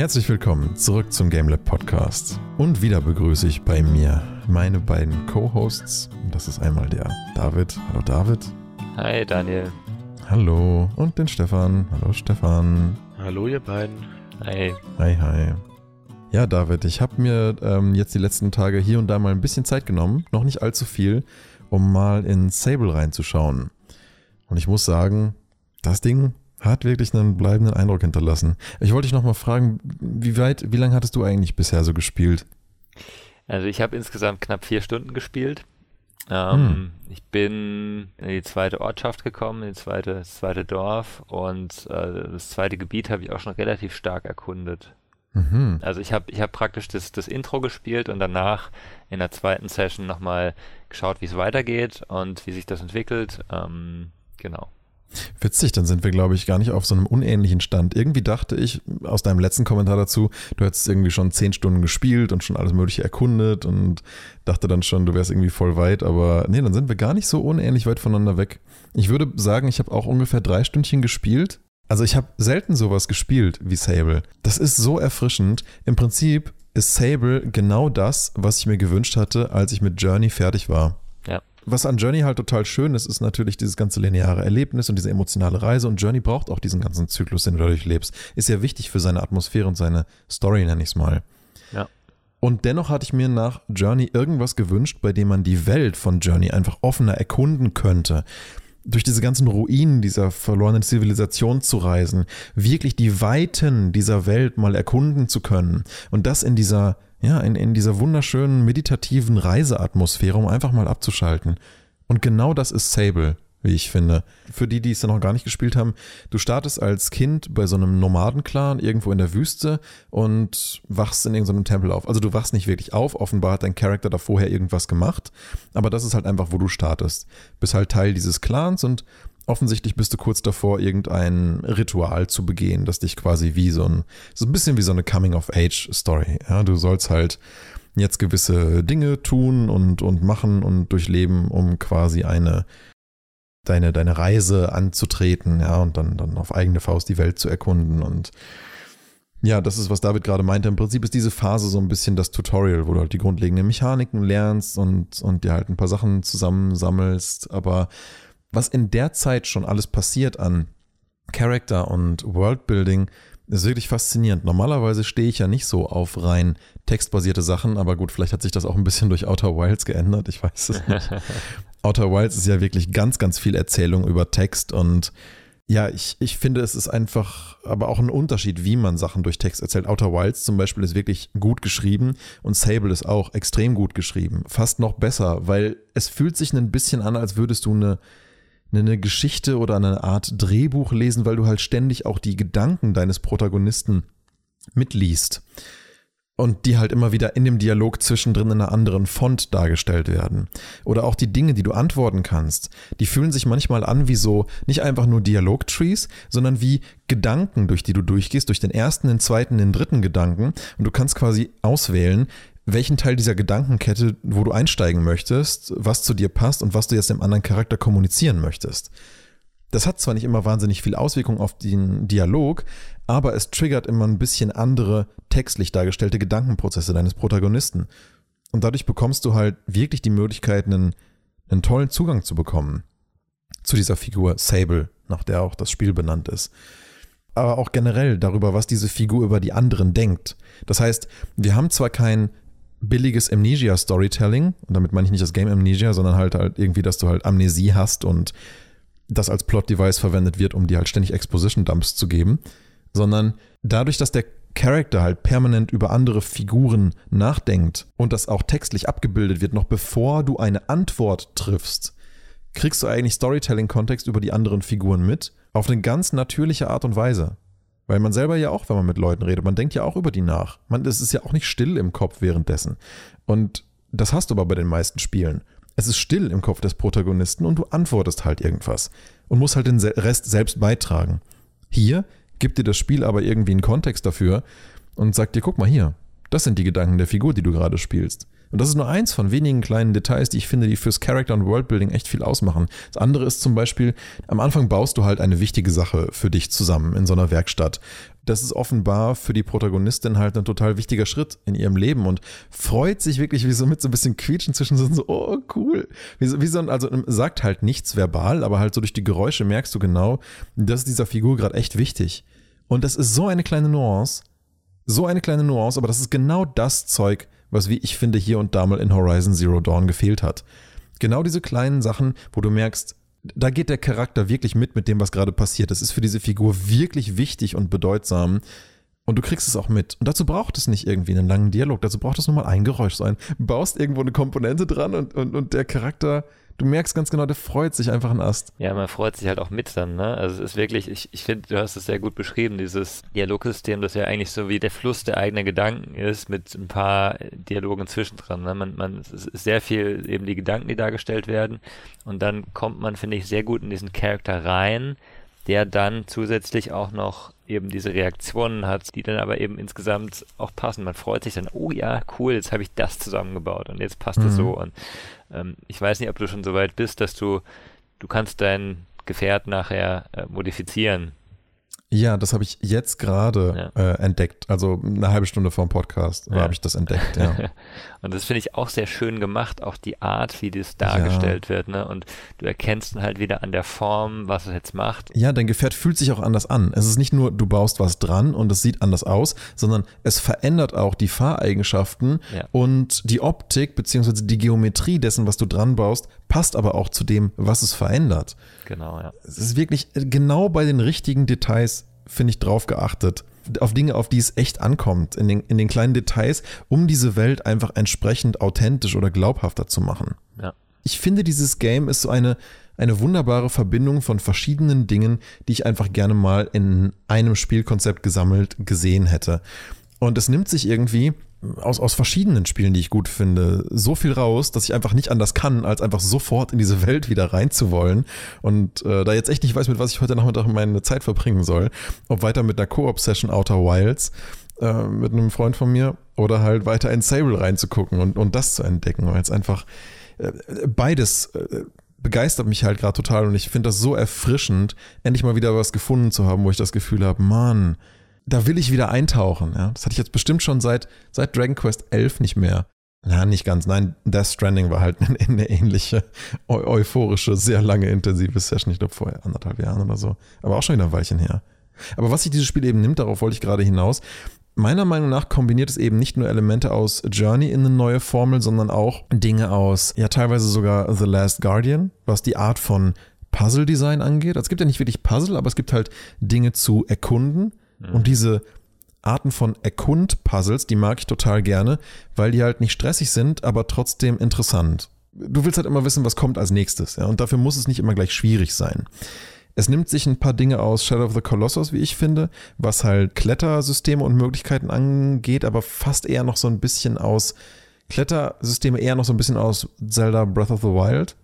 Herzlich willkommen zurück zum GameLab Podcast. Und wieder begrüße ich bei mir meine beiden Co-Hosts. Das ist einmal der David. Hallo David. Hi Daniel. Hallo. Und den Stefan. Hallo Stefan. Hallo ihr beiden. Hi. Hi, hi. Ja, David, ich habe mir ähm, jetzt die letzten Tage hier und da mal ein bisschen Zeit genommen, noch nicht allzu viel, um mal in Sable reinzuschauen. Und ich muss sagen, das Ding hat wirklich einen bleibenden Eindruck hinterlassen. Ich wollte dich nochmal fragen, wie weit, wie lange hattest du eigentlich bisher so gespielt? Also ich habe insgesamt knapp vier Stunden gespielt. Ähm, hm. Ich bin in die zweite Ortschaft gekommen, in die zweite, das zweite Dorf und äh, das zweite Gebiet habe ich auch schon relativ stark erkundet. Mhm. Also ich habe ich hab praktisch das, das Intro gespielt und danach in der zweiten Session nochmal geschaut, wie es weitergeht und wie sich das entwickelt. Ähm, genau. Witzig, dann sind wir, glaube ich, gar nicht auf so einem unähnlichen Stand. Irgendwie dachte ich aus deinem letzten Kommentar dazu, du hättest irgendwie schon zehn Stunden gespielt und schon alles Mögliche erkundet und dachte dann schon, du wärst irgendwie voll weit, aber nee, dann sind wir gar nicht so unähnlich weit voneinander weg. Ich würde sagen, ich habe auch ungefähr drei Stündchen gespielt. Also ich habe selten sowas gespielt wie Sable. Das ist so erfrischend. Im Prinzip ist Sable genau das, was ich mir gewünscht hatte, als ich mit Journey fertig war. Was an Journey halt total schön ist, ist natürlich dieses ganze lineare Erlebnis und diese emotionale Reise. Und Journey braucht auch diesen ganzen Zyklus, den du dadurch lebst. Ist ja wichtig für seine Atmosphäre und seine Story, nenne ich es mal. Ja. Und dennoch hatte ich mir nach Journey irgendwas gewünscht, bei dem man die Welt von Journey einfach offener erkunden könnte. Durch diese ganzen Ruinen dieser verlorenen Zivilisation zu reisen, wirklich die Weiten dieser Welt mal erkunden zu können. Und das in dieser ja, in, in dieser wunderschönen meditativen Reiseatmosphäre, um einfach mal abzuschalten. Und genau das ist Sable, wie ich finde. Für die, die es noch gar nicht gespielt haben, du startest als Kind bei so einem Nomadenclan irgendwo in der Wüste und wachst in irgendeinem Tempel auf. Also du wachst nicht wirklich auf, offenbar hat dein Charakter da vorher irgendwas gemacht, aber das ist halt einfach, wo du startest. Bist halt Teil dieses Clans und offensichtlich bist du kurz davor, irgendein Ritual zu begehen, das dich quasi wie so ein, so ein bisschen wie so eine Coming-of-Age-Story. Ja, du sollst halt jetzt gewisse Dinge tun und, und machen und durchleben, um quasi eine, deine, deine Reise anzutreten, ja, und dann, dann auf eigene Faust die Welt zu erkunden und ja, das ist, was David gerade meinte. Im Prinzip ist diese Phase so ein bisschen das Tutorial, wo du halt die grundlegenden Mechaniken lernst und, und dir halt ein paar Sachen zusammensammelst, aber was in der Zeit schon alles passiert an Character und Worldbuilding, ist wirklich faszinierend. Normalerweise stehe ich ja nicht so auf rein textbasierte Sachen, aber gut, vielleicht hat sich das auch ein bisschen durch Outer Wilds geändert, ich weiß es nicht. Outer Wilds ist ja wirklich ganz, ganz viel Erzählung über Text und ja, ich, ich finde, es ist einfach aber auch ein Unterschied, wie man Sachen durch Text erzählt. Outer Wilds zum Beispiel ist wirklich gut geschrieben und Sable ist auch extrem gut geschrieben. Fast noch besser, weil es fühlt sich ein bisschen an, als würdest du eine eine Geschichte oder eine Art Drehbuch lesen, weil du halt ständig auch die Gedanken deines Protagonisten mitliest. Und die halt immer wieder in dem Dialog zwischendrin in einer anderen Font dargestellt werden. Oder auch die Dinge, die du antworten kannst, die fühlen sich manchmal an wie so nicht einfach nur Dialogtrees, sondern wie Gedanken, durch die du durchgehst, durch den ersten, den zweiten, den dritten Gedanken. Und du kannst quasi auswählen, welchen Teil dieser Gedankenkette, wo du einsteigen möchtest, was zu dir passt und was du jetzt dem anderen Charakter kommunizieren möchtest. Das hat zwar nicht immer wahnsinnig viel Auswirkung auf den Dialog, aber es triggert immer ein bisschen andere textlich dargestellte Gedankenprozesse deines Protagonisten. Und dadurch bekommst du halt wirklich die Möglichkeit, einen, einen tollen Zugang zu bekommen zu dieser Figur Sable, nach der auch das Spiel benannt ist. Aber auch generell darüber, was diese Figur über die anderen denkt. Das heißt, wir haben zwar kein billiges Amnesia-Storytelling. Und damit meine ich nicht das Game Amnesia, sondern halt, halt irgendwie, dass du halt Amnesie hast und das als Plot-Device verwendet wird, um dir halt ständig Exposition-Dumps zu geben. Sondern dadurch, dass der Charakter halt permanent über andere Figuren nachdenkt und das auch textlich abgebildet wird, noch bevor du eine Antwort triffst, kriegst du eigentlich Storytelling-Kontext über die anderen Figuren mit, auf eine ganz natürliche Art und Weise. Weil man selber ja auch, wenn man mit Leuten redet, man denkt ja auch über die nach. Man, es ist ja auch nicht still im Kopf währenddessen. Und das hast du aber bei den meisten Spielen. Es ist still im Kopf des Protagonisten und du antwortest halt irgendwas und musst halt den Rest selbst beitragen. Hier gibt dir das Spiel aber irgendwie einen Kontext dafür und sagt dir, guck mal hier, das sind die Gedanken der Figur, die du gerade spielst. Und das ist nur eins von wenigen kleinen Details, die ich finde, die fürs Character und Worldbuilding echt viel ausmachen. Das andere ist zum Beispiel, am Anfang baust du halt eine wichtige Sache für dich zusammen in so einer Werkstatt. Das ist offenbar für die Protagonistin halt ein total wichtiger Schritt in ihrem Leben und freut sich wirklich wie so mit so ein bisschen Quietschen zwischen so, oh cool. Wie so, wie so also sagt halt nichts verbal, aber halt so durch die Geräusche merkst du genau, das ist dieser Figur gerade echt wichtig. Und das ist so eine kleine Nuance, so eine kleine Nuance, aber das ist genau das Zeug, was, wie ich finde, hier und da mal in Horizon Zero Dawn gefehlt hat. Genau diese kleinen Sachen, wo du merkst, da geht der Charakter wirklich mit mit dem, was gerade passiert. Das ist für diese Figur wirklich wichtig und bedeutsam. Und du kriegst es auch mit. Und dazu braucht es nicht irgendwie einen langen Dialog. Dazu braucht es nur mal ein Geräusch sein. Baust irgendwo eine Komponente dran und, und, und der Charakter du merkst ganz genau, der freut sich einfach ein Ast. Ja, man freut sich halt auch mit dann, ne? Also es ist wirklich, ich, ich finde, du hast es sehr gut beschrieben, dieses Dialogsystem, das ja eigentlich so wie der Fluss der eigenen Gedanken ist, mit ein paar Dialogen zwischendrin. Ne? Man, man, es ist sehr viel eben die Gedanken, die dargestellt werden. Und dann kommt man, finde ich, sehr gut in diesen Charakter rein, der dann zusätzlich auch noch eben diese Reaktionen hat, die dann aber eben insgesamt auch passen. Man freut sich dann, oh ja, cool, jetzt habe ich das zusammengebaut und jetzt passt es mhm. so. Und ähm, ich weiß nicht, ob du schon so weit bist, dass du, du kannst dein Gefährt nachher äh, modifizieren. Ja, das habe ich jetzt gerade ja. äh, entdeckt. Also eine halbe Stunde vor dem Podcast ja. habe ich das entdeckt, ja. und das finde ich auch sehr schön gemacht, auch die Art, wie das dargestellt wird, ne? Und du erkennst dann halt wieder an der Form, was es jetzt macht. Ja, dein Gefährt fühlt sich auch anders an. Es ist nicht nur, du baust was dran und es sieht anders aus, sondern es verändert auch die Fahreigenschaften und die Optik beziehungsweise die Geometrie dessen, was du dran baust, passt aber auch zu dem, was es verändert. Genau, ja. Es ist wirklich genau bei den richtigen Details, finde ich, drauf geachtet. Auf Dinge, auf die es echt ankommt, in den, in den kleinen Details, um diese Welt einfach entsprechend authentisch oder glaubhafter zu machen. Ja. Ich finde, dieses Game ist so eine, eine wunderbare Verbindung von verschiedenen Dingen, die ich einfach gerne mal in einem Spielkonzept gesammelt gesehen hätte. Und es nimmt sich irgendwie aus, aus verschiedenen Spielen, die ich gut finde, so viel raus, dass ich einfach nicht anders kann, als einfach sofort in diese Welt wieder reinzuwollen. Und äh, da jetzt echt nicht weiß, mit was ich heute Nachmittag meine Zeit verbringen soll. Ob weiter mit einer Koop-Session Outer Wilds äh, mit einem Freund von mir oder halt weiter in Sable reinzugucken und, und das zu entdecken, weil es einfach äh, beides äh, begeistert mich halt gerade total und ich finde das so erfrischend, endlich mal wieder was gefunden zu haben, wo ich das Gefühl habe, Mann, da will ich wieder eintauchen. Ja? Das hatte ich jetzt bestimmt schon seit, seit Dragon Quest 11 nicht mehr. Na, nicht ganz. Nein, Death Stranding war halt eine, eine ähnliche, eu euphorische, sehr lange intensive Session. Ich glaube, vor anderthalb Jahren oder so. Aber auch schon wieder ein Weilchen her. Aber was sich dieses Spiel eben nimmt, darauf wollte ich gerade hinaus. Meiner Meinung nach kombiniert es eben nicht nur Elemente aus Journey in eine neue Formel, sondern auch Dinge aus, ja, teilweise sogar The Last Guardian, was die Art von Puzzle-Design angeht. Also es gibt ja nicht wirklich Puzzle, aber es gibt halt Dinge zu erkunden Mhm. Und diese Arten von Erkund-Puzzles, die mag ich total gerne, weil die halt nicht stressig sind, aber trotzdem interessant. Du willst halt immer wissen, was kommt als nächstes, ja, und dafür muss es nicht immer gleich schwierig sein. Es nimmt sich ein paar Dinge aus Shadow of the Colossus, wie ich finde, was halt Klettersysteme und Möglichkeiten angeht, aber fast eher noch so ein bisschen aus Klettersysteme eher noch so ein bisschen aus Zelda Breath of the Wild.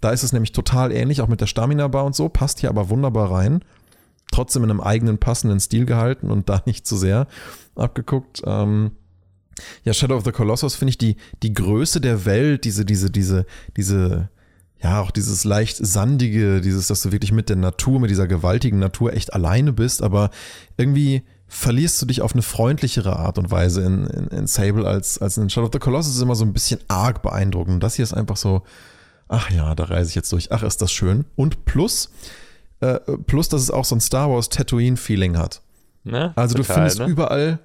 Da ist es nämlich total ähnlich, auch mit der Stamina-Bar und so, passt hier aber wunderbar rein trotzdem in einem eigenen passenden Stil gehalten und da nicht zu sehr abgeguckt. Ähm, ja, Shadow of the Colossus finde ich die, die Größe der Welt, diese, diese, diese, diese, ja, auch dieses leicht sandige, dieses, dass du wirklich mit der Natur, mit dieser gewaltigen Natur echt alleine bist, aber irgendwie verlierst du dich auf eine freundlichere Art und Weise in, in, in Sable als, als in Shadow of the Colossus ist immer so ein bisschen arg beeindruckend. Das hier ist einfach so, ach ja, da reise ich jetzt durch, ach, ist das schön. Und plus, äh, plus, dass es auch so ein Star Wars Tatooine-Feeling hat. Ne? Also Total, du findest ne? überall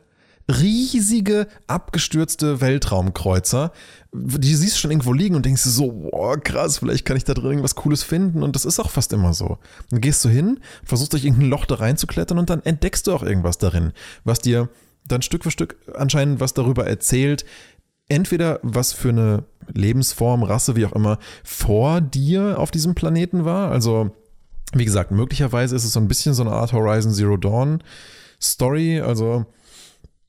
riesige, abgestürzte Weltraumkreuzer. Die siehst du schon irgendwo liegen und denkst so, boah, krass, vielleicht kann ich da drin irgendwas Cooles finden. Und das ist auch fast immer so. Dann gehst du hin, versuchst durch irgendein Loch da reinzuklettern und dann entdeckst du auch irgendwas darin, was dir dann Stück für Stück anscheinend was darüber erzählt, entweder was für eine Lebensform, Rasse, wie auch immer, vor dir auf diesem Planeten war. Also wie gesagt, möglicherweise ist es so ein bisschen so eine Art Horizon Zero Dawn Story. Also,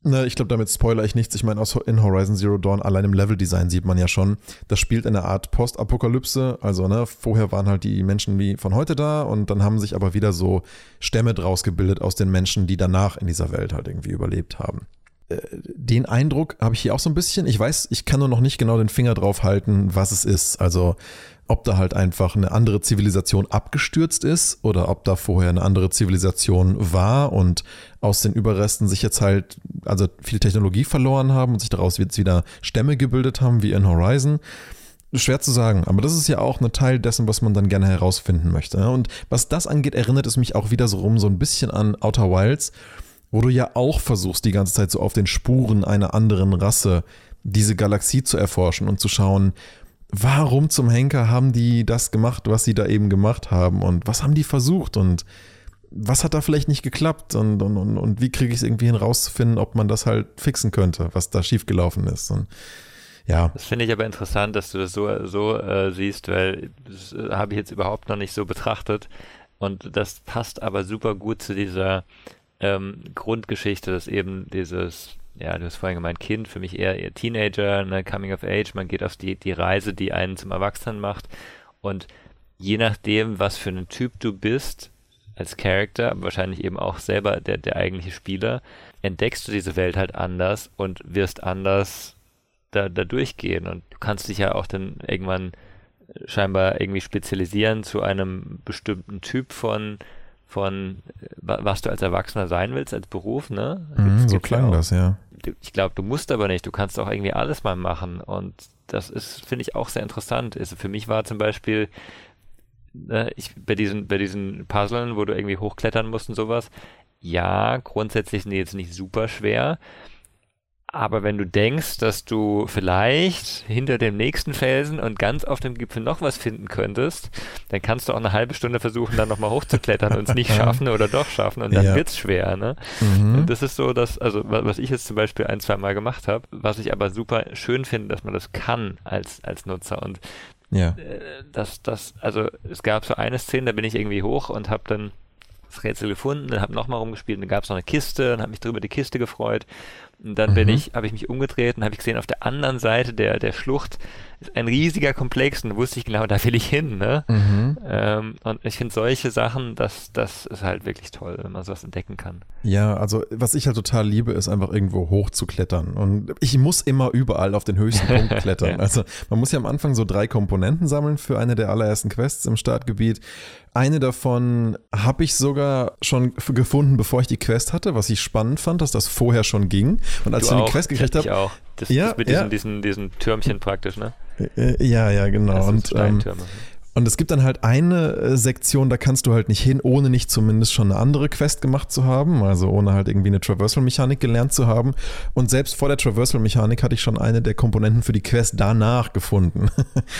ne, ich glaube, damit spoiler ich nichts. Ich meine, in Horizon Zero Dawn, allein im Leveldesign sieht man ja schon, das spielt in einer Art Postapokalypse. Also, ne, vorher waren halt die Menschen wie von heute da und dann haben sich aber wieder so Stämme draus gebildet aus den Menschen, die danach in dieser Welt halt irgendwie überlebt haben. äh, den Eindruck habe ich hier auch so ein bisschen. Ich weiß, ich kann nur noch nicht genau den Finger drauf halten, was es ist. Also ob da halt einfach eine andere Zivilisation abgestürzt ist oder ob da vorher eine andere Zivilisation war und aus den Überresten sich jetzt halt also viel Technologie verloren haben und sich daraus jetzt wieder Stämme gebildet haben wie in Horizon. Schwer zu sagen, aber das ist ja auch ein Teil dessen, was man dann gerne herausfinden möchte. Ne? Und was das angeht, erinnert es mich auch wieder so rum so ein bisschen an Outer Wilds, wo du ja auch versuchst, die ganze Zeit so auf den Spuren einer anderen Rasse diese Galaxie zu erforschen und zu schauen, warum zum Henker haben die das gemacht, was sie da eben gemacht haben und was haben die versucht und was hat da vielleicht nicht geklappt und, und, und, und wie kriege ich es irgendwie hin rauszufinden, ob man das halt fixen könnte, was da schiefgelaufen ist. Und ja. Das finde ich aber interessant, dass du das so, so äh, siehst, weil das äh, habe ich jetzt überhaupt noch nicht so betrachtet. Und das passt aber super gut zu dieser ähm, Grundgeschichte, dass eben dieses ja, du hast vorhin gemeint, Kind, für mich eher, eher Teenager, ne, Coming of Age, man geht auf die, die Reise, die einen zum Erwachsenen macht. Und je nachdem, was für ein Typ du bist, als Charakter, wahrscheinlich eben auch selber der, der eigentliche Spieler, entdeckst du diese Welt halt anders und wirst anders da, da durchgehen. Und du kannst dich ja auch dann irgendwann scheinbar irgendwie spezialisieren zu einem bestimmten Typ von von was du als Erwachsener sein willst, als Beruf, ne? Mhm, so klang ja das, ja. Ich glaube, du musst aber nicht, du kannst auch irgendwie alles mal machen und das ist, finde ich, auch sehr interessant. Also für mich war zum Beispiel, ne, ich, bei diesen, bei diesen Puzzlen, wo du irgendwie hochklettern musst und sowas, ja, grundsätzlich sind die jetzt nicht super schwer, aber wenn du denkst, dass du vielleicht hinter dem nächsten Felsen und ganz auf dem Gipfel noch was finden könntest, dann kannst du auch eine halbe Stunde versuchen, dann nochmal hochzuklettern und es nicht schaffen oder doch schaffen und dann ja. wird's schwer. Ne? Mhm. Und das ist so, dass, also was ich jetzt zum Beispiel ein, zwei Mal gemacht habe, was ich aber super schön finde, dass man das kann als, als Nutzer. Und ja. Äh, das, das, also es gab so eine Szene, da bin ich irgendwie hoch und habe dann das Rätsel gefunden, dann habe nochmal rumgespielt, dann gab es noch eine Kiste und habe mich drüber die Kiste gefreut und dann mhm. bin ich, habe ich mich umgedreht und habe ich gesehen, auf der anderen Seite der, der Schlucht ist ein riesiger Komplex und wusste ich genau, da will ich hin. Ne? Mhm. Ähm, und ich finde solche Sachen, das, das ist halt wirklich toll, wenn man sowas entdecken kann. Ja, also was ich halt total liebe, ist einfach irgendwo hoch zu klettern. Und ich muss immer überall auf den höchsten Punkt klettern. ja. Also man muss ja am Anfang so drei Komponenten sammeln für eine der allerersten Quests im Startgebiet. Eine davon habe ich sogar schon gefunden, bevor ich die Quest hatte, was ich spannend fand, dass das vorher schon ging. Und als du ich die Quest gekriegt habe. Ich auch. Das, ja, das mit diesen, ja. diesen, diesen Türmchen praktisch, ne? Äh, ja, ja, genau. Und, ähm, und es gibt dann halt eine äh, Sektion, da kannst du halt nicht hin, ohne nicht zumindest schon eine andere Quest gemacht zu haben, also ohne halt irgendwie eine Traversal-Mechanik gelernt zu haben. Und selbst vor der Traversal-Mechanik hatte ich schon eine der Komponenten für die Quest danach gefunden,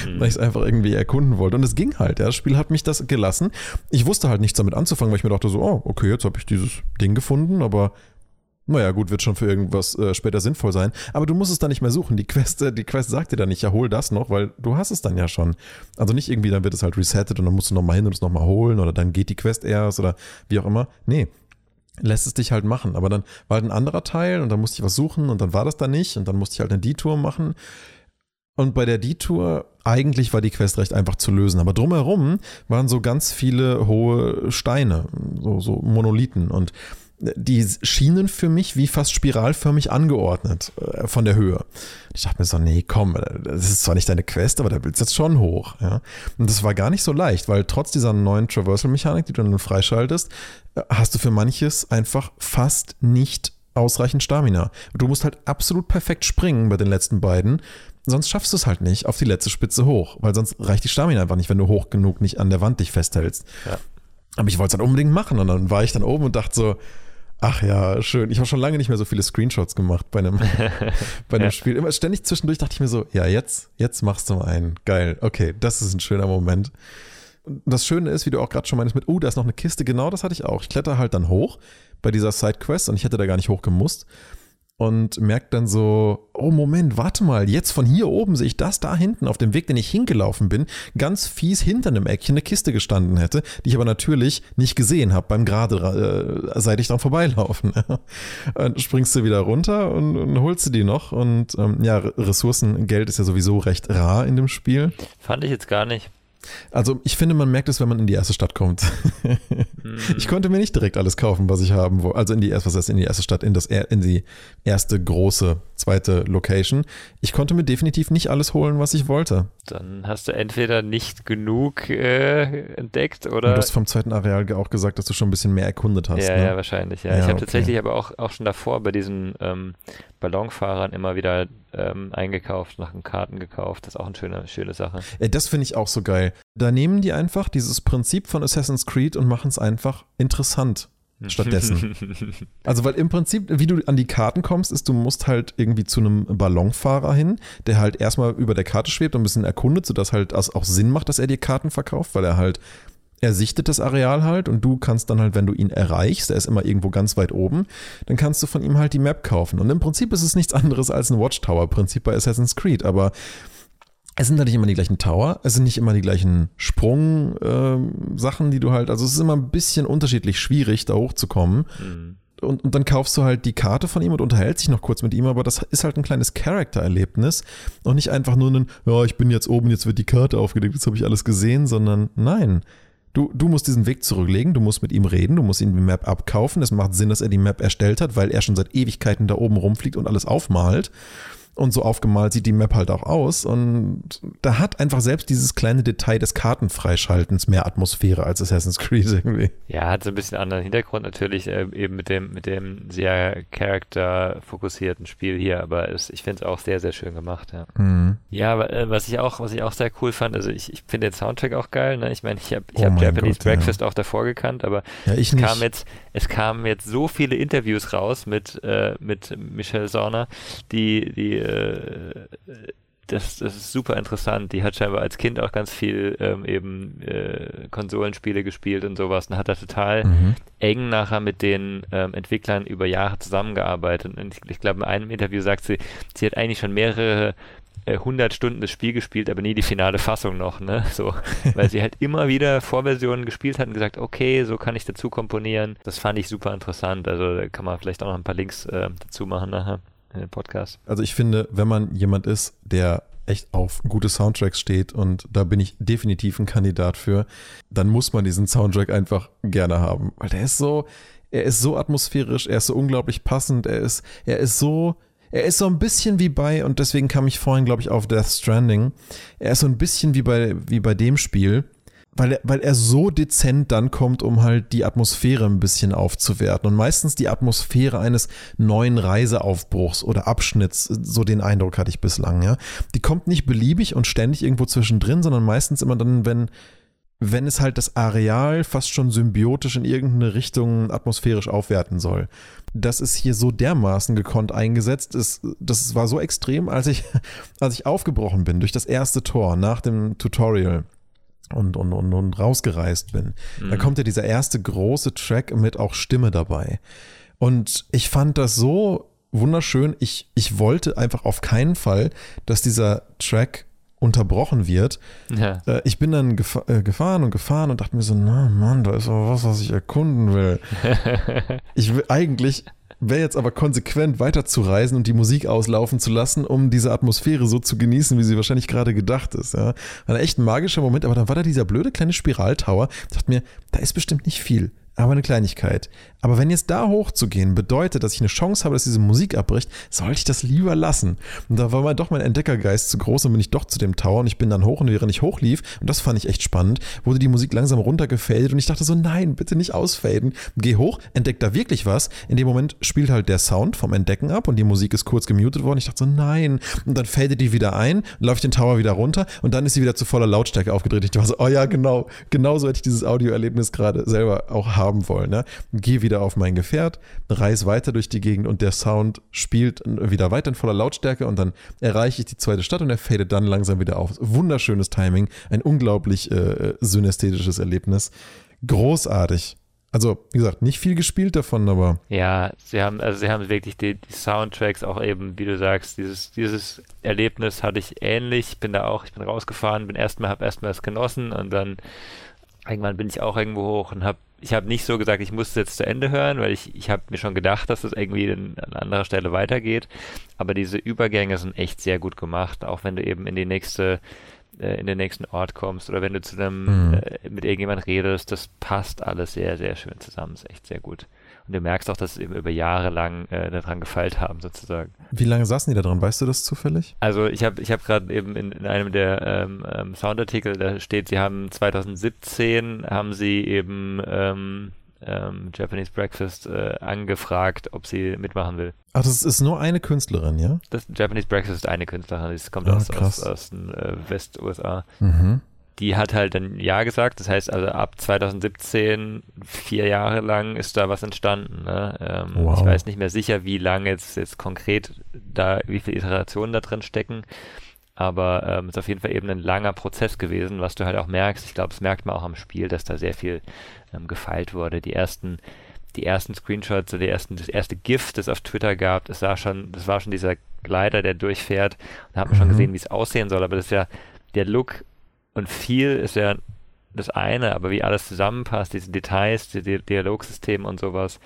mhm. weil ich es einfach irgendwie erkunden wollte. Und es ging halt, ja, das Spiel hat mich das gelassen. Ich wusste halt nichts damit anzufangen, weil ich mir dachte so, oh, okay, jetzt habe ich dieses Ding gefunden, aber naja, gut, wird schon für irgendwas äh, später sinnvoll sein. Aber du musst es dann nicht mehr suchen. Die Quest, äh, die Quest sagt dir dann nicht, ja, hol das noch, weil du hast es dann ja schon. Also nicht irgendwie, dann wird es halt resettet und dann musst du nochmal hin und es nochmal holen oder dann geht die Quest erst oder wie auch immer. Nee, lässt es dich halt machen. Aber dann war halt ein anderer Teil und dann musste ich was suchen und dann war das da nicht und dann musste ich halt eine Detour machen. Und bei der Detour, eigentlich war die Quest recht einfach zu lösen, aber drumherum waren so ganz viele hohe Steine, so, so Monolithen und die schienen für mich wie fast spiralförmig angeordnet äh, von der Höhe. Ich dachte mir so, nee, komm, das ist zwar nicht deine Quest, aber da willst du jetzt schon hoch. Ja? Und das war gar nicht so leicht, weil trotz dieser neuen Traversal-Mechanik, die du dann freischaltest, äh, hast du für manches einfach fast nicht ausreichend Stamina. Du musst halt absolut perfekt springen bei den letzten beiden, sonst schaffst du es halt nicht auf die letzte Spitze hoch, weil sonst reicht die Stamina einfach nicht, wenn du hoch genug nicht an der Wand dich festhältst. Ja. Aber ich wollte es halt unbedingt machen und dann war ich dann oben und dachte so, Ach ja, schön. Ich habe schon lange nicht mehr so viele Screenshots gemacht bei einem, bei einem ja. Spiel. Immer ständig zwischendurch dachte ich mir so, ja, jetzt, jetzt machst du mal einen. Geil. Okay, das ist ein schöner Moment. Und das Schöne ist, wie du auch gerade schon meinst, mit, oh, da ist noch eine Kiste. Genau das hatte ich auch. Ich kletter halt dann hoch bei dieser Sidequest und ich hätte da gar nicht hoch gemusst und merkt dann so, oh Moment, warte mal, jetzt von hier oben sehe ich das da hinten auf dem Weg, den ich hingelaufen bin, ganz fies hinter einem Eckchen eine Kiste gestanden hätte, die ich aber natürlich nicht gesehen habe beim gerade äh, seit ich dran vorbeilaufen. springst du wieder runter und, und holst du die noch und ähm, ja, Ressourcen, Geld ist ja sowieso recht rar in dem Spiel. Fand ich jetzt gar nicht. Also ich finde, man merkt es, wenn man in die erste Stadt kommt. Ich konnte mir nicht direkt alles kaufen, was ich haben wollte. Also in die erste, was heißt in die erste Stadt, in das in die erste große zweite Location. Ich konnte mir definitiv nicht alles holen, was ich wollte. Dann hast du entweder nicht genug äh, entdeckt oder. Und du hast vom zweiten Areal auch gesagt, dass du schon ein bisschen mehr erkundet hast. Ja, ne? ja, wahrscheinlich. Ja. ja ich habe okay. tatsächlich aber auch, auch schon davor bei diesen ähm, Ballonfahrern immer wieder ähm, eingekauft, nach den Karten gekauft. Das ist auch eine schöne, schöne Sache. Ja, das finde ich auch so geil. Da nehmen die einfach dieses Prinzip von Assassin's Creed und machen es einfach interessant stattdessen. also, weil im Prinzip, wie du an die Karten kommst, ist, du musst halt irgendwie zu einem Ballonfahrer hin, der halt erstmal über der Karte schwebt und ein bisschen erkundet, sodass halt auch Sinn macht, dass er dir Karten verkauft, weil er halt er sichtet das Areal halt und du kannst dann halt, wenn du ihn erreichst, er ist immer irgendwo ganz weit oben, dann kannst du von ihm halt die Map kaufen. Und im Prinzip ist es nichts anderes als ein Watchtower-Prinzip bei Assassin's Creed, aber es sind halt nicht immer die gleichen Tower, es sind nicht immer die gleichen Sprung-Sachen, äh, die du halt, also es ist immer ein bisschen unterschiedlich schwierig, da hochzukommen. Mhm. Und, und, dann kaufst du halt die Karte von ihm und unterhältst dich noch kurz mit ihm, aber das ist halt ein kleines Charaktererlebnis und nicht einfach nur ein, ja, ich bin jetzt oben, jetzt wird die Karte aufgedeckt, jetzt habe ich alles gesehen, sondern nein. Du, du musst diesen Weg zurücklegen, du musst mit ihm reden, du musst ihm die Map abkaufen. Es macht Sinn, dass er die Map erstellt hat, weil er schon seit Ewigkeiten da oben rumfliegt und alles aufmalt. Und so aufgemalt sieht die Map halt auch aus. Und da hat einfach selbst dieses kleine Detail des Kartenfreischaltens mehr Atmosphäre als Assassin's Creed irgendwie. Ja, hat so ein bisschen anderen Hintergrund natürlich, äh, eben mit dem, mit dem sehr charakterfokussierten Spiel hier, aber es, ich finde es auch sehr, sehr schön gemacht, ja. Mhm. Ja, äh, was ich auch, was ich auch sehr cool fand, also ich, ich finde den Soundtrack auch geil, ne? Ich meine, ich habe ich oh hab Japanese Gott, Breakfast ja. auch davor gekannt, aber ja, es nicht. kam jetzt, es kamen jetzt so viele Interviews raus mit, äh, mit Michelle Sorner, die, die äh, das, das ist super interessant. Die hat scheinbar als Kind auch ganz viel ähm, eben äh, Konsolenspiele gespielt und sowas und hat da total mhm. eng nachher mit den ähm, Entwicklern über Jahre zusammengearbeitet. Und ich, ich glaube, in einem Interview sagt sie, sie hat eigentlich schon mehrere 100 äh, Stunden das Spiel gespielt, aber nie die finale Fassung noch, ne? So, weil sie halt immer wieder Vorversionen gespielt hat und gesagt, okay, so kann ich dazu komponieren. Das fand ich super interessant. Also da kann man vielleicht auch noch ein paar Links äh, dazu machen nachher in den Podcast. Also ich finde, wenn man jemand ist, der echt auf gute Soundtracks steht und da bin ich definitiv ein Kandidat für, dann muss man diesen Soundtrack einfach gerne haben, weil der ist so, er ist so atmosphärisch, er ist so unglaublich passend, er ist, er ist so, er ist so ein bisschen wie bei, und deswegen kam ich vorhin, glaube ich, auf Death Stranding, er ist so ein bisschen wie bei, wie bei dem Spiel, weil er, weil er so dezent dann kommt, um halt die Atmosphäre ein bisschen aufzuwerten. Und meistens die Atmosphäre eines neuen Reiseaufbruchs oder Abschnitts, so den Eindruck hatte ich bislang, ja. Die kommt nicht beliebig und ständig irgendwo zwischendrin, sondern meistens immer dann, wenn, wenn es halt das Areal fast schon symbiotisch in irgendeine Richtung atmosphärisch aufwerten soll. Das ist hier so dermaßen gekonnt eingesetzt. Ist, das war so extrem, als ich, als ich aufgebrochen bin durch das erste Tor nach dem Tutorial und, und, und, und rausgereist bin. Mhm. Da kommt ja dieser erste große Track mit auch Stimme dabei. Und ich fand das so wunderschön. Ich, ich wollte einfach auf keinen Fall, dass dieser Track unterbrochen wird. Ja. Äh, ich bin dann gef äh, gefahren und gefahren und dachte mir so, na Mann, da ist aber was, was ich erkunden will. ich will eigentlich wäre jetzt aber konsequent weiterzureisen und die Musik auslaufen zu lassen, um diese Atmosphäre so zu genießen, wie sie wahrscheinlich gerade gedacht ist. Ja. War ein echt ein magischer Moment, aber dann war da dieser blöde kleine Spiraltower. Ich dachte mir, da ist bestimmt nicht viel aber eine Kleinigkeit. Aber wenn jetzt da hochzugehen bedeutet, dass ich eine Chance habe, dass diese Musik abbricht, sollte ich das lieber lassen. Und da war mal doch mein Entdeckergeist zu groß und bin ich doch zu dem Tower und ich bin dann hoch und während ich hochlief, und das fand ich echt spannend, wurde die Musik langsam runtergefadet und ich dachte so, nein, bitte nicht ausfaden. Geh hoch, entdeck da wirklich was. In dem Moment spielt halt der Sound vom Entdecken ab und die Musik ist kurz gemutet worden. Ich dachte so, nein. Und dann fadet die wieder ein, ich den Tower wieder runter und dann ist sie wieder zu voller Lautstärke aufgedreht. Ich war so, oh ja, genau, genau so hätte ich dieses Audioerlebnis gerade selber auch haben haben wollen. Ne? Geh wieder auf mein Gefährt, reise weiter durch die Gegend und der Sound spielt wieder weiter in voller Lautstärke und dann erreiche ich die zweite Stadt und er fadet dann langsam wieder auf. Wunderschönes Timing, ein unglaublich äh, synästhetisches Erlebnis. Großartig. Also, wie gesagt, nicht viel gespielt davon, aber. Ja, sie haben, also sie haben wirklich die, die, Soundtracks auch eben, wie du sagst, dieses, dieses Erlebnis hatte ich ähnlich. Bin da auch, ich bin rausgefahren, bin erstmal, hab erstmal es genossen und dann irgendwann bin ich auch irgendwo hoch und hab ich habe nicht so gesagt, ich muss es jetzt zu Ende hören, weil ich, ich habe mir schon gedacht, dass es irgendwie an anderer Stelle weitergeht. Aber diese Übergänge sind echt sehr gut gemacht, auch wenn du eben in die nächste äh, in den nächsten Ort kommst oder wenn du zu einem Mhm. äh, mit irgendjemand redest, das passt alles sehr, sehr schön zusammen. Ist echt sehr gut. Und du merkst auch, dass sie eben über Jahre lang äh, daran gefeilt haben, sozusagen. Wie lange saßen die da dran? Weißt du das zufällig? Also ich habe ich hab gerade eben in, in einem der ähm, ähm, Soundartikel, da steht, sie haben 2017 haben sie eben ähm, ähm, Japanese Breakfast äh, angefragt, ob sie mitmachen will. Ach, das ist nur eine Künstlerin, ja? Das Japanese Breakfast ist eine Künstlerin, die kommt Ah, aus, aus, aus den äh, West-USA. Mhm. Die hat halt dann Ja gesagt, das heißt also ab 2017, vier Jahre lang ist da was entstanden. Ne? Ähm, Wow. Ich weiß nicht mehr sicher, wie lange jetzt, jetzt konkret da, wie viele Iterationen da drin stecken, aber ähm, ist auf jeden Fall eben ein langer Prozess gewesen, was du halt auch merkst. Ich glaube, das merkt man auch am Spiel, dass da sehr viel ähm, gefeilt wurde. Die ersten die ersten Screenshots, so die ersten, das erste GIF, das auf Twitter gab, das war schon, das war schon dieser Gleiter, der durchfährt. Da hat man schon Mhm. gesehen, wie es aussehen soll, aber das ist ja, der Look und viel ist ja das eine, aber wie alles zusammenpasst, diese Details, die, die Dialogsystem und sowas.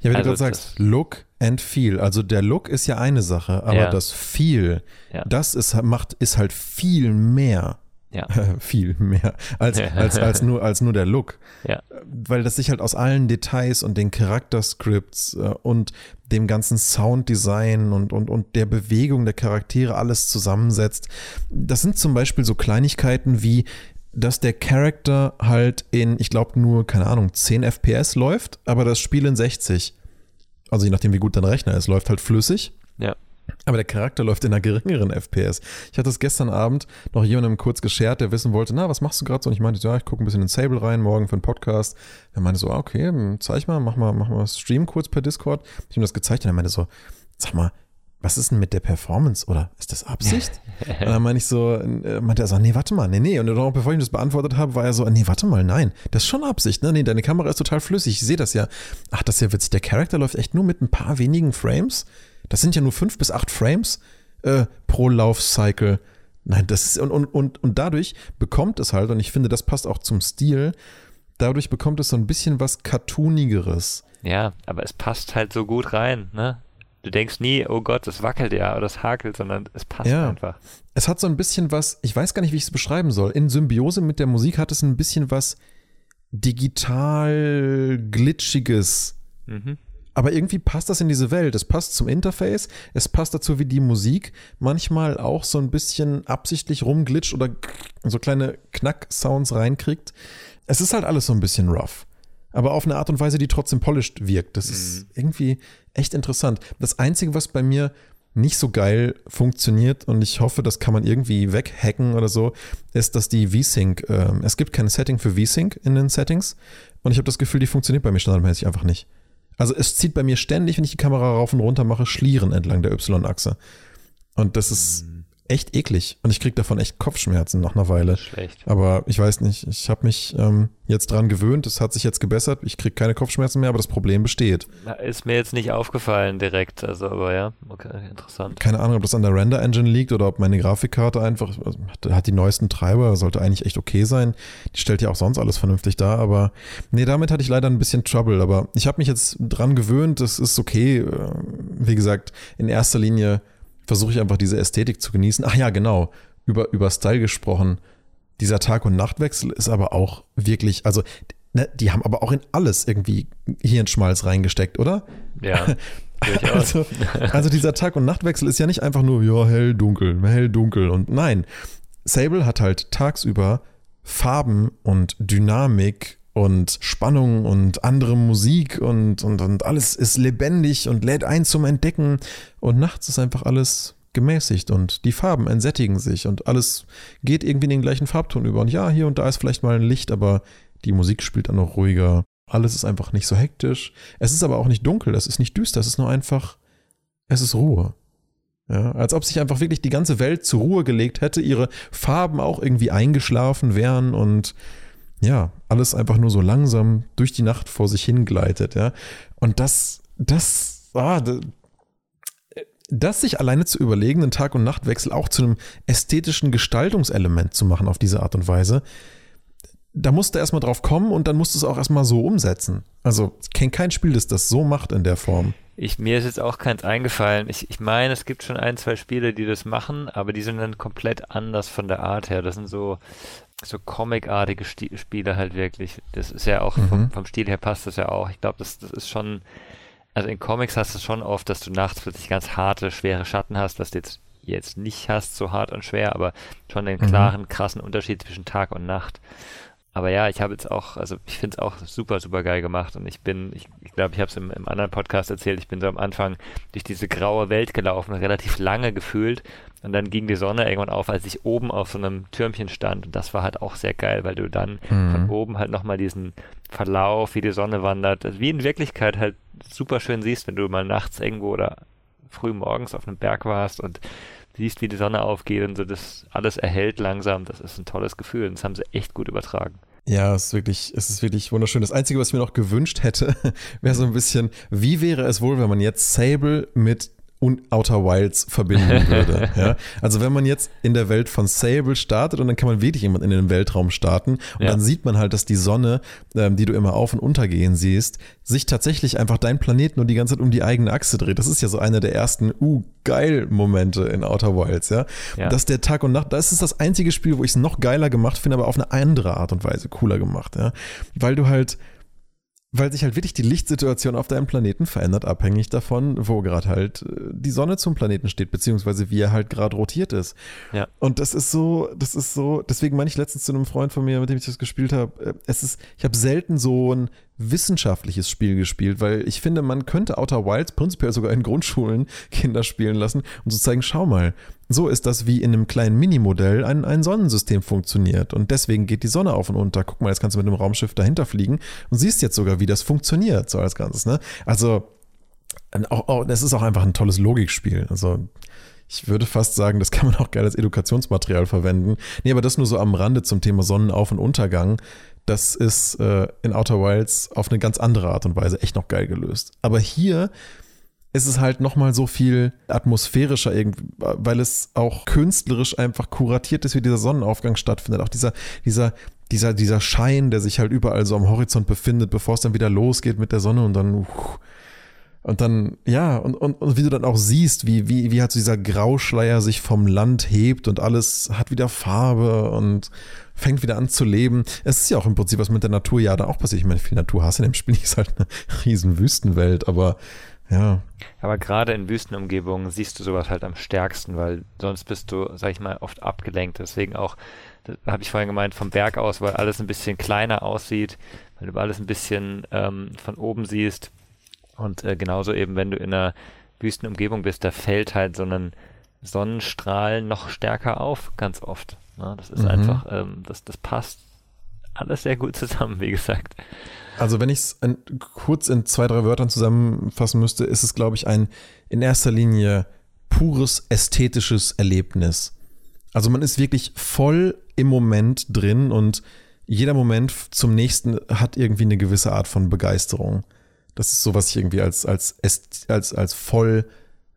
Ja, wie Also du gerade sagst, Look and Feel. Also der Look ist ja eine Sache, aber Ja. das Feel, Ja. das ist, macht, ist halt viel mehr. Ja. viel mehr als, als, als, nur, als nur der Look. Ja. Weil das sich halt aus allen Details und den Charakterscripts äh, und dem ganzen Sounddesign und, und, und der Bewegung der Charaktere alles zusammensetzt. Das sind zum Beispiel so Kleinigkeiten wie, dass der Charakter halt in, ich glaube, nur, keine Ahnung, 10 FPS läuft, aber das Spiel in 60. Also je nachdem, wie gut dein Rechner ist, läuft halt flüssig. Ja. Aber der Charakter läuft in einer geringeren FPS. Ich hatte es gestern Abend noch jemandem kurz geshared, der wissen wollte, na, was machst du gerade so? Und ich meinte, ja, ich gucke ein bisschen in Sable rein, morgen für einen Podcast. Er meinte so, ah, okay, hm, zeig mal, mach mal, mach mal Stream kurz per Discord. Ich habe ihm das gezeigt und er meinte so, sag mal, was ist denn mit der Performance? Oder ist das Absicht? und dann meinte ich so, äh, meinte er so, nee, warte mal, nee, nee. Und dann bevor ich ihm das beantwortet habe, war er so, nee, warte mal, nein, das ist schon Absicht, ne? Nee, deine Kamera ist total flüssig, ich sehe das ja. Ach, das ist ja witzig, der Charakter läuft echt nur mit ein paar wenigen Frames. Das sind ja nur fünf bis acht Frames äh, pro Laufcycle. Nein, das ist, und, und, und, und dadurch bekommt es halt, und ich finde, das passt auch zum Stil, dadurch bekommt es so ein bisschen was Cartoonigeres. Ja, aber es passt halt so gut rein, ne? Du denkst nie, oh Gott, das wackelt ja oder das hakelt, sondern es passt Ja. einfach. Es hat so ein bisschen was, ich weiß gar nicht, wie ich es beschreiben soll. In Symbiose mit der Musik hat es ein bisschen was digital glitschiges. Mhm. Aber irgendwie passt das in diese Welt. Es passt zum Interface, es passt dazu, wie die Musik manchmal auch so ein bisschen absichtlich rumglitscht oder so kleine Knack-Sounds reinkriegt. Es ist halt alles so ein bisschen rough. Aber auf eine Art und Weise, die trotzdem polished wirkt. Das ist irgendwie echt interessant. Das Einzige, was bei mir nicht so geil funktioniert und ich hoffe, das kann man irgendwie weghacken oder so, ist, dass die V-Sync, ähm, es gibt kein Setting für V-Sync in den Settings und ich habe das Gefühl, die funktioniert bei mir standardmäßig einfach nicht. Also es zieht bei mir ständig, wenn ich die Kamera rauf und runter mache, Schlieren entlang der Y-Achse. Und das ist echt eklig. Und ich kriege davon echt Kopfschmerzen nach einer Weile. Schlecht. Aber ich weiß nicht, ich habe mich ähm, jetzt dran gewöhnt, es hat sich jetzt gebessert, ich kriege keine Kopfschmerzen mehr, aber das Problem besteht. Na, Ist mir jetzt nicht aufgefallen direkt, also aber ja, okay, interessant. Keine Ahnung, ob das an der Render-Engine liegt oder ob meine Grafikkarte einfach, also, hat, hat die neuesten Treiber, sollte eigentlich echt okay sein. Die stellt ja auch sonst alles vernünftig dar, aber nee, damit hatte ich leider ein bisschen Trouble, aber ich habe mich jetzt dran gewöhnt, das ist okay. Äh, Wie gesagt, in erster Linie versuche ich einfach diese Ästhetik zu genießen. Ach ja, genau, über, über Style gesprochen. Dieser Tag- und Nachtwechsel ist aber auch wirklich, also ne, die haben aber auch in alles irgendwie Hirnschmalz reingesteckt, oder? Ja. Also, also dieser Tag- und Nachtwechsel ist ja nicht einfach nur, ja, hell, dunkel, hell, dunkel und nein. Sable hat halt tagsüber Farben und Dynamik und Spannung und andere Musik und, und, und alles ist lebendig und lädt ein zum Entdecken und nachts ist einfach alles gemäßigt und die Farben entsättigen sich und alles geht irgendwie in den gleichen Farbton über und ja, hier und da ist vielleicht mal ein Licht, aber die Musik spielt dann noch ruhiger. Alles ist einfach nicht so hektisch. Es ist aber auch nicht dunkel, es ist nicht düster, es ist nur einfach, es ist Ruhe. Ja, als ob sich einfach wirklich die ganze Welt zur Ruhe gelegt hätte, ihre Farben auch irgendwie eingeschlafen wären und ja, alles einfach nur so langsam durch die Nacht vor sich hingleitet, ja. Und das, das, ah, das sich alleine zu überlegen, einen Tag- und Nachtwechsel auch zu einem ästhetischen Gestaltungselement zu machen auf diese Art und Weise, da musst du erstmal drauf kommen und dann musst du es auch erstmal so umsetzen. Also, ich kenne kein Spiel, das das so macht in der Form. Ich, mir ist jetzt auch keins eingefallen. Ich, ich meine, es gibt schon ein, zwei Spiele, die das machen, aber die sind dann komplett anders von der Art her. Das sind so, so comicartige Spiele halt wirklich. Das ist ja auch, mhm. vom, vom, Stil her passt das ja auch. Ich glaube, das, das ist schon, also in Comics hast du schon oft, dass du nachts plötzlich ganz harte, schwere Schatten hast, was du jetzt, jetzt nicht hast, so hart und schwer, aber schon den mhm. klaren, mhm. krassen Unterschied zwischen Tag und Nacht. Aber ja, ich habe jetzt auch, also ich finde es auch super, super geil gemacht und ich bin, ich glaube, ich, glaub, ich habe es im, im, anderen Podcast erzählt, ich bin so am Anfang durch diese graue Welt gelaufen, relativ lange gefühlt und dann ging die Sonne irgendwann auf, als ich oben auf so einem Türmchen stand und das war halt auch sehr geil, weil du dann mhm. von oben halt nochmal diesen Verlauf, wie die Sonne wandert, also wie in Wirklichkeit halt super schön siehst, wenn du mal nachts irgendwo oder früh morgens auf einem Berg warst und siehst, wie die Sonne aufgeht und so das alles erhält langsam. Das ist ein tolles Gefühl und das haben sie echt gut übertragen. Ja, es ist wirklich, es ist wirklich wunderschön. Das Einzige, was ich mir noch gewünscht hätte, wäre so ein bisschen, wie wäre es wohl, wenn man jetzt Sable mit und Outer Wilds verbinden würde. ja? Also wenn man jetzt in der Welt von Sable startet und dann kann man wirklich jemand in den Weltraum starten und ja. dann sieht man halt, dass die Sonne, ähm, die du immer auf und untergehen siehst, sich tatsächlich einfach dein Planet nur die ganze Zeit um die eigene Achse dreht. Das ist ja so einer der ersten, uh, geil Momente in Outer Wilds, ja. ja. Dass der Tag und Nacht, das ist das einzige Spiel, wo ich es noch geiler gemacht finde, aber auf eine andere Art und Weise cooler gemacht, ja. Weil du halt, weil sich halt wirklich die Lichtsituation auf deinem Planeten verändert, abhängig davon, wo gerade halt äh, die Sonne zum Planeten steht, beziehungsweise wie er halt gerade rotiert ist. Ja. Und das ist so, das ist so, deswegen meine ich letztens zu einem Freund von mir, mit dem ich das gespielt habe, äh, es ist, ich habe selten so ein wissenschaftliches Spiel gespielt, weil ich finde, man könnte Outer Wilds prinzipiell sogar in Grundschulen Kinder spielen lassen und so zeigen, schau mal, so ist das, wie in einem kleinen Minimodell ein, ein Sonnensystem funktioniert. Und deswegen geht die Sonne auf und unter. Guck mal, jetzt kannst du mit einem Raumschiff dahinter fliegen und siehst jetzt sogar, wie das funktioniert, so als Ganzes. Ne? Also, auch, auch, das ist auch einfach ein tolles Logikspiel. Also, ich würde fast sagen, das kann man auch geil als Edukationsmaterial verwenden. Nee, aber das nur so am Rande zum Thema Sonnenauf- und Untergang. Das ist äh, in Outer Wilds auf eine ganz andere Art und Weise echt noch geil gelöst. Aber hier ist es halt nochmal so viel atmosphärischer, weil es auch künstlerisch einfach kuratiert ist, wie dieser Sonnenaufgang stattfindet. Auch dieser, dieser, dieser, dieser Schein, der sich halt überall so am Horizont befindet, bevor es dann wieder losgeht mit der Sonne und dann. Und dann, ja, und, und, und wie du dann auch siehst, wie, wie, wie halt so dieser Grauschleier sich vom Land hebt und alles hat wieder Farbe und fängt wieder an zu leben. Es ist ja auch im Prinzip was mit der Natur ja da auch passiert. Ich meine, viel Natur hast in dem Spiel, ist halt eine riesen Wüstenwelt, aber ja. Aber gerade in Wüstenumgebungen siehst du sowas halt am stärksten, weil sonst bist du, sag ich mal, oft abgelenkt. Deswegen auch, habe ich vorhin gemeint, vom Berg aus, weil alles ein bisschen kleiner aussieht, weil du alles ein bisschen ähm, von oben siehst. Und äh, genauso eben, wenn du in einer Wüstenumgebung bist, da fällt halt so ein Sonnenstrahl noch stärker auf, ganz oft. Ne? Das ist mhm. einfach, ähm, das, das passt alles sehr gut zusammen, wie gesagt. Also wenn ich es kurz in zwei, drei Wörtern zusammenfassen müsste, ist es, glaube ich, ein in erster Linie pures ästhetisches Erlebnis. Also man ist wirklich voll im Moment drin und jeder Moment zum nächsten hat irgendwie eine gewisse Art von Begeisterung. Das ist so, was ich irgendwie als, als, als, als voll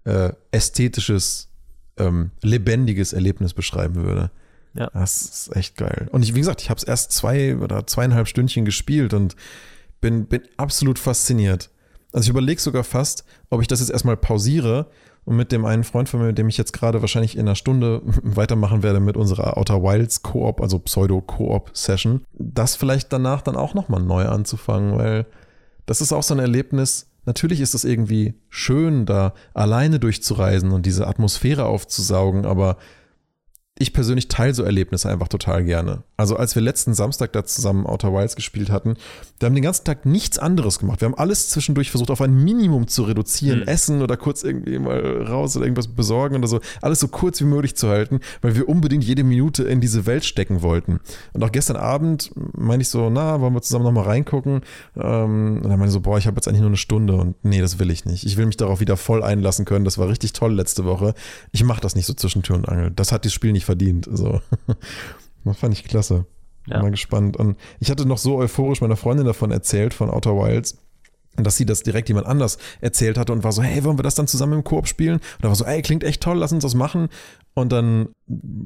äh, ästhetisches, ähm, lebendiges Erlebnis beschreiben würde. Ja. Das ist echt geil. Und ich, wie gesagt, ich habe es erst zwei oder zweieinhalb Stündchen gespielt und bin, bin absolut fasziniert. Also ich überlege sogar fast, ob ich das jetzt erstmal pausiere und mit dem einen Freund von mir, mit dem ich jetzt gerade wahrscheinlich in einer Stunde weitermachen werde mit unserer Outer Wilds Koop, also Pseudo-Koop-Session, das vielleicht danach dann auch nochmal neu anzufangen, weil das ist auch so ein Erlebnis. Natürlich ist es irgendwie schön, da alleine durchzureisen und diese Atmosphäre aufzusaugen, aber ich persönlich teile so Erlebnisse einfach total gerne. Also als wir letzten Samstag da zusammen Outer Wilds gespielt hatten, wir haben den ganzen Tag nichts anderes gemacht. Wir haben alles zwischendurch versucht auf ein Minimum zu reduzieren, mhm. essen oder kurz irgendwie mal raus oder irgendwas besorgen oder so. Alles so kurz wie möglich zu halten, weil wir unbedingt jede Minute in diese Welt stecken wollten. Und auch gestern Abend meine ich so, na, wollen wir zusammen nochmal reingucken? Ähm, und dann meine ich so, boah, ich habe jetzt eigentlich nur eine Stunde und nee, das will ich nicht. Ich will mich darauf wieder voll einlassen können. Das war richtig toll letzte Woche. Ich mache das nicht so zwischen Tür und Angel. Das hat das Spiel nicht verdient. So. Das fand ich klasse. Ja. Bin mal gespannt. Und ich hatte noch so euphorisch meiner Freundin davon erzählt, von Outer Wilds, dass sie das direkt jemand anders erzählt hatte und war so, hey, wollen wir das dann zusammen im Koop spielen? Und da war so, ey, klingt echt toll, lass uns das machen. Und dann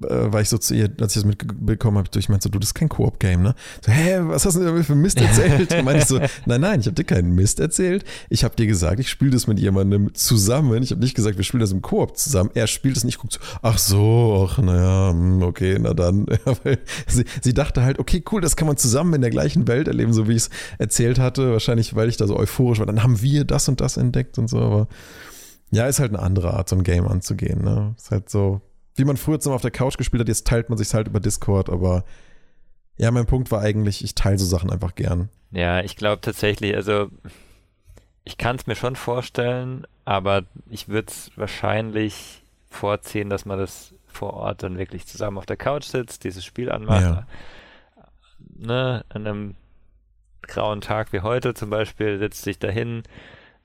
äh, war ich so zu ihr, als ich das mitbekommen habe, ich meinte so, du, das ist kein Koop-Game, ne? So, hä, was hast du denn für Mist erzählt? Und meinte ich so, nein, nein, ich habe dir keinen Mist erzählt. Ich habe dir gesagt, ich spiele das mit jemandem zusammen. Ich habe nicht gesagt, wir spielen das im Koop zusammen. Er spielt es nicht, guckt so, ach so, ach naja, hm, okay, na dann. sie, sie dachte halt, okay, cool, das kann man zusammen in der gleichen Welt erleben, so wie ich es erzählt hatte. Wahrscheinlich, weil ich da so euphorisch war. Dann haben wir das und das entdeckt und so, aber ja, ist halt eine andere Art, so ein Game anzugehen. Ne? Ist halt so, wie man früher zusammen auf der Couch gespielt hat, jetzt teilt man sich halt über Discord, aber ja, mein Punkt war eigentlich, ich teile so Sachen einfach gern. Ja, ich glaube tatsächlich, also ich kann es mir schon vorstellen, aber ich würde es wahrscheinlich vorziehen, dass man das vor Ort dann wirklich zusammen auf der Couch sitzt, dieses Spiel anmacht. Ja. Ne, an einem grauen Tag wie heute zum Beispiel, setzt sich dahin,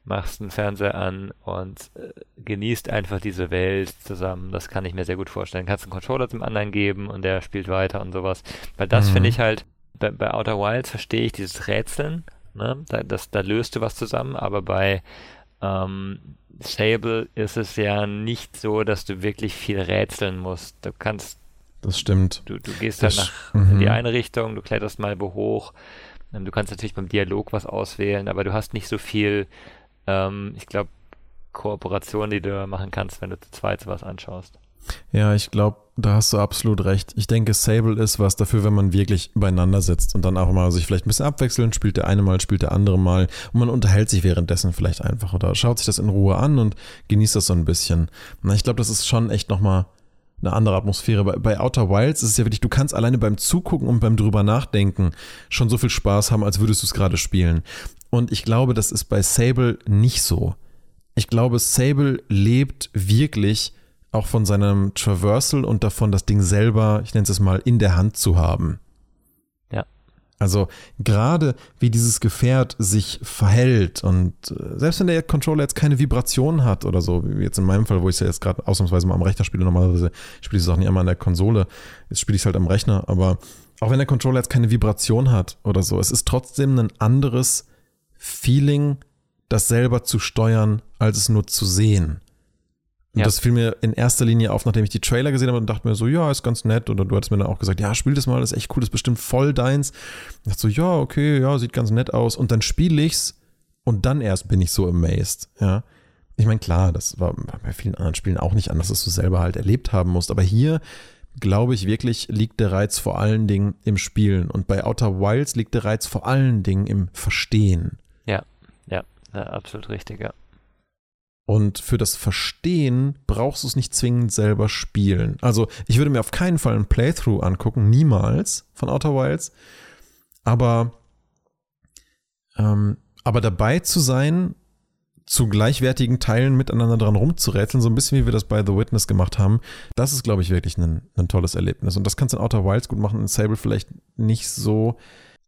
machst einen Fernseher an und äh, genießt einfach diese Welt zusammen. Das kann ich mir sehr gut vorstellen. Kannst einen Controller zum anderen geben und der spielt weiter und sowas. Weil das mhm. finde ich halt, bei, bei, Outer Wilds verstehe ich dieses Rätseln. Ne? Da, das, da löst du was zusammen, aber bei ähm, Sable ist es ja nicht so, dass du wirklich viel rätseln musst. Du kannst. Das stimmt. Du, du gehst das, halt nach mhm. in die eine Richtung, du kletterst mal wo hoch. Ähm, du kannst natürlich beim Dialog was auswählen, aber du hast nicht so viel ähm, ich glaube, Kooperation, die du machen kannst, wenn du zu zweit sowas anschaust. Ja, ich glaube, da hast du absolut recht. Ich denke, Sable ist was dafür, wenn man wirklich beieinander sitzt und dann auch mal sich vielleicht ein bisschen abwechseln, spielt der eine mal, spielt der andere mal und man unterhält sich währenddessen vielleicht einfach oder schaut sich das in Ruhe an und genießt das so ein bisschen. Na, ich glaube, das ist schon echt nochmal eine andere Atmosphäre. Bei, bei Outer Wilds ist es ja wirklich, du kannst alleine beim Zugucken und beim drüber nachdenken schon so viel Spaß haben, als würdest du es gerade spielen. Und ich glaube, das ist bei Sable nicht so. Ich glaube, Sable lebt wirklich auch von seinem Traversal und davon, das Ding selber, ich nenne es mal, in der Hand zu haben. Also gerade wie dieses Gefährt sich verhält und äh, selbst wenn der Controller jetzt keine Vibration hat oder so, wie jetzt in meinem Fall, wo ich es ja jetzt gerade ausnahmsweise mal am Rechner spiele, normalerweise spiele ich es auch nicht immer an der Konsole, jetzt spiele ich es halt am Rechner, aber auch wenn der Controller jetzt keine Vibration hat oder so, es ist trotzdem ein anderes Feeling, das selber zu steuern, als es nur zu sehen. Und ja. das fiel mir in erster Linie auf, nachdem ich die Trailer gesehen habe und dachte mir so, ja, ist ganz nett. Oder du hattest mir dann auch gesagt, ja, spiel das mal, das ist echt cool, das ist bestimmt voll deins. Ich dachte so, ja, okay, ja, sieht ganz nett aus. Und dann spiele ich's und dann erst bin ich so amazed, ja. Ich meine, klar, das war bei vielen anderen Spielen auch nicht anders, dass du selber halt erlebt haben musst. Aber hier, glaube ich, wirklich liegt der Reiz vor allen Dingen im Spielen. Und bei Outer Wilds liegt der Reiz vor allen Dingen im Verstehen. Ja, ja absolut richtig, ja. Und für das Verstehen brauchst du es nicht zwingend selber spielen. Also ich würde mir auf keinen Fall ein Playthrough angucken, niemals von Outer Wilds. Aber, ähm, aber dabei zu sein, zu gleichwertigen Teilen miteinander dran rumzurätseln, so ein bisschen wie wir das bei The Witness gemacht haben, das ist, glaube ich, wirklich ein, ein tolles Erlebnis. Und das kannst du in Outer Wilds gut machen, in Sable vielleicht nicht so.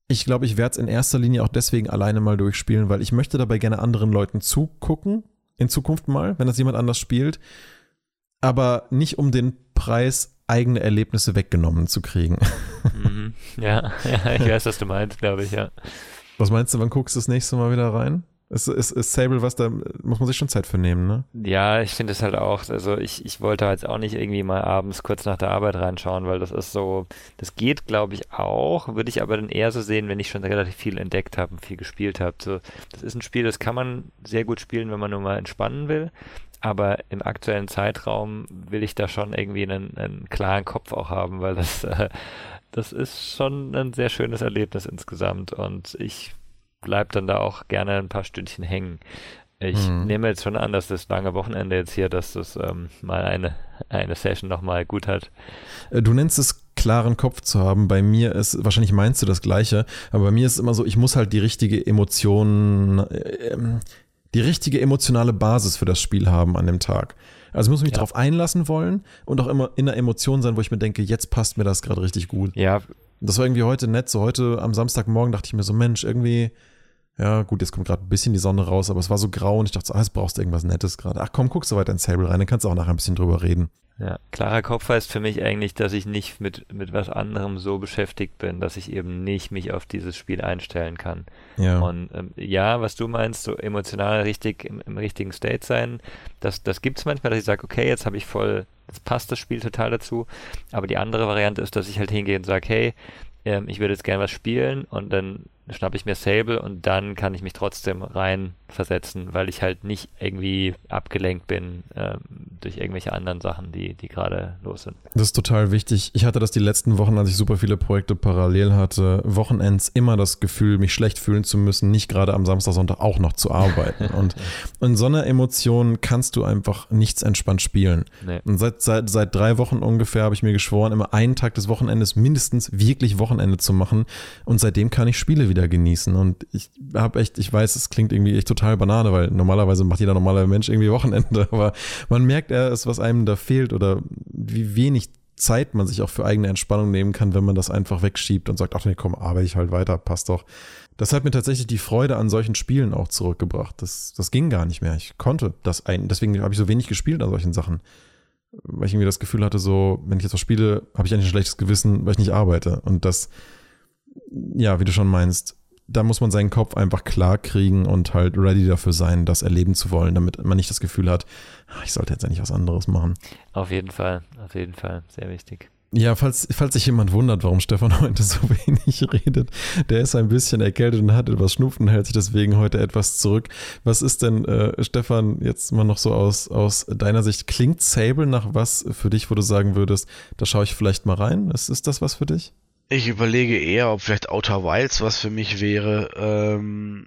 Ich glaube, ich werde es in erster Linie auch deswegen alleine mal durchspielen, weil ich möchte dabei gerne anderen Leuten zugucken, in Zukunft mal, wenn das jemand anders spielt, aber nicht um den Preis eigene Erlebnisse weggenommen zu kriegen. Mhm. Ja, ja, ich weiß, was du meinst, glaube ich, ja. Was meinst du, wann guckst du das nächste Mal wieder rein? Ist, ist, ist Sable was, da muss man sich schon Zeit für nehmen, ne? Ja, ich finde es halt auch, also ich, ich wollte jetzt auch nicht irgendwie mal abends kurz nach der Arbeit reinschauen, weil das ist so, das geht glaube ich auch, würde ich aber dann eher so sehen, wenn ich schon relativ viel entdeckt habe und viel gespielt habe. So, das ist ein Spiel, das kann man sehr gut spielen, wenn man nur mal entspannen will, aber im aktuellen Zeitraum will ich da schon irgendwie einen, einen klaren Kopf auch haben, weil das, äh, das ist schon ein sehr schönes Erlebnis insgesamt und ich bleibe dann da auch gerne ein paar Stündchen hängen. Ich mhm. nehme jetzt schon an, dass das lange Wochenende jetzt hier, dass das ähm, mal eine, eine Session nochmal gut hat. Äh, du nennst es klaren Kopf zu haben. Bei mir ist, wahrscheinlich meinst du das Gleiche, aber bei mir ist es immer so, ich muss halt die richtige Emotion, äh, die richtige emotionale Basis für das Spiel haben an dem Tag. Also ich muss mich ja. darauf einlassen wollen und auch immer in der Emotion sein, wo ich mir denke, jetzt passt mir das gerade richtig gut. Ja. Das war irgendwie heute nett. So heute am Samstagmorgen dachte ich mir so, Mensch, irgendwie ja, gut, jetzt kommt gerade ein bisschen die Sonne raus, aber es war so grau und ich dachte, so, ah, jetzt brauchst du irgendwas Nettes gerade. Ach komm, guck so weiter in Sable rein, dann kannst du auch nachher ein bisschen drüber reden. Ja, klarer Kopf heißt für mich eigentlich, dass ich nicht mit, mit was anderem so beschäftigt bin, dass ich eben nicht mich auf dieses Spiel einstellen kann. Ja. Und ähm, ja, was du meinst, so emotional richtig im, im richtigen State sein, das, das gibt es manchmal, dass ich sage, okay, jetzt habe ich voll, jetzt passt das Spiel total dazu. Aber die andere Variante ist, dass ich halt hingehe und sage, hey, ähm, ich würde jetzt gerne was spielen und dann schnappe ich mir Sable und dann kann ich mich trotzdem reinversetzen, weil ich halt nicht irgendwie abgelenkt bin ähm, durch irgendwelche anderen Sachen, die, die gerade los sind. Das ist total wichtig. Ich hatte das die letzten Wochen, als ich super viele Projekte parallel hatte, Wochenends immer das Gefühl, mich schlecht fühlen zu müssen, nicht gerade am Samstag, Sonntag auch noch zu arbeiten. und in so einer Emotion kannst du einfach nichts entspannt spielen. Nee. Und seit, seit, seit drei Wochen ungefähr habe ich mir geschworen, immer einen Tag des Wochenendes mindestens wirklich Wochenende zu machen. Und seitdem kann ich Spiele wieder genießen. Und ich habe echt, ich weiß, es klingt irgendwie echt total Banane, weil normalerweise macht jeder normale Mensch irgendwie Wochenende, aber man merkt erst, was einem da fehlt oder wie wenig Zeit man sich auch für eigene Entspannung nehmen kann, wenn man das einfach wegschiebt und sagt, ach nee, komm, arbeite ich halt weiter, passt doch. Das hat mir tatsächlich die Freude an solchen Spielen auch zurückgebracht. Das, das ging gar nicht mehr. Ich konnte das ein, deswegen habe ich so wenig gespielt an solchen Sachen. Weil ich irgendwie das Gefühl hatte, so, wenn ich jetzt was spiele, habe ich eigentlich ein schlechtes Gewissen, weil ich nicht arbeite. Und das, ja, wie du schon meinst, da muss man seinen Kopf einfach klar kriegen und halt ready dafür sein, das erleben zu wollen, damit man nicht das Gefühl hat, ah, ich sollte jetzt eigentlich was anderes machen. Auf jeden Fall, auf jeden Fall, sehr wichtig. Ja, falls, falls sich jemand wundert, warum Stefan heute so wenig redet, der ist ein bisschen erkältet und hat etwas Schnupfen, hält sich deswegen heute etwas zurück. Was ist denn, äh, Stefan, jetzt mal noch so aus, aus deiner Sicht, klingt Sable nach was für dich, wo du sagen würdest, da schaue ich vielleicht mal rein? Ist, ist das was für dich? Ich überlege eher, ob vielleicht Outer Wilds was für mich wäre, ähm,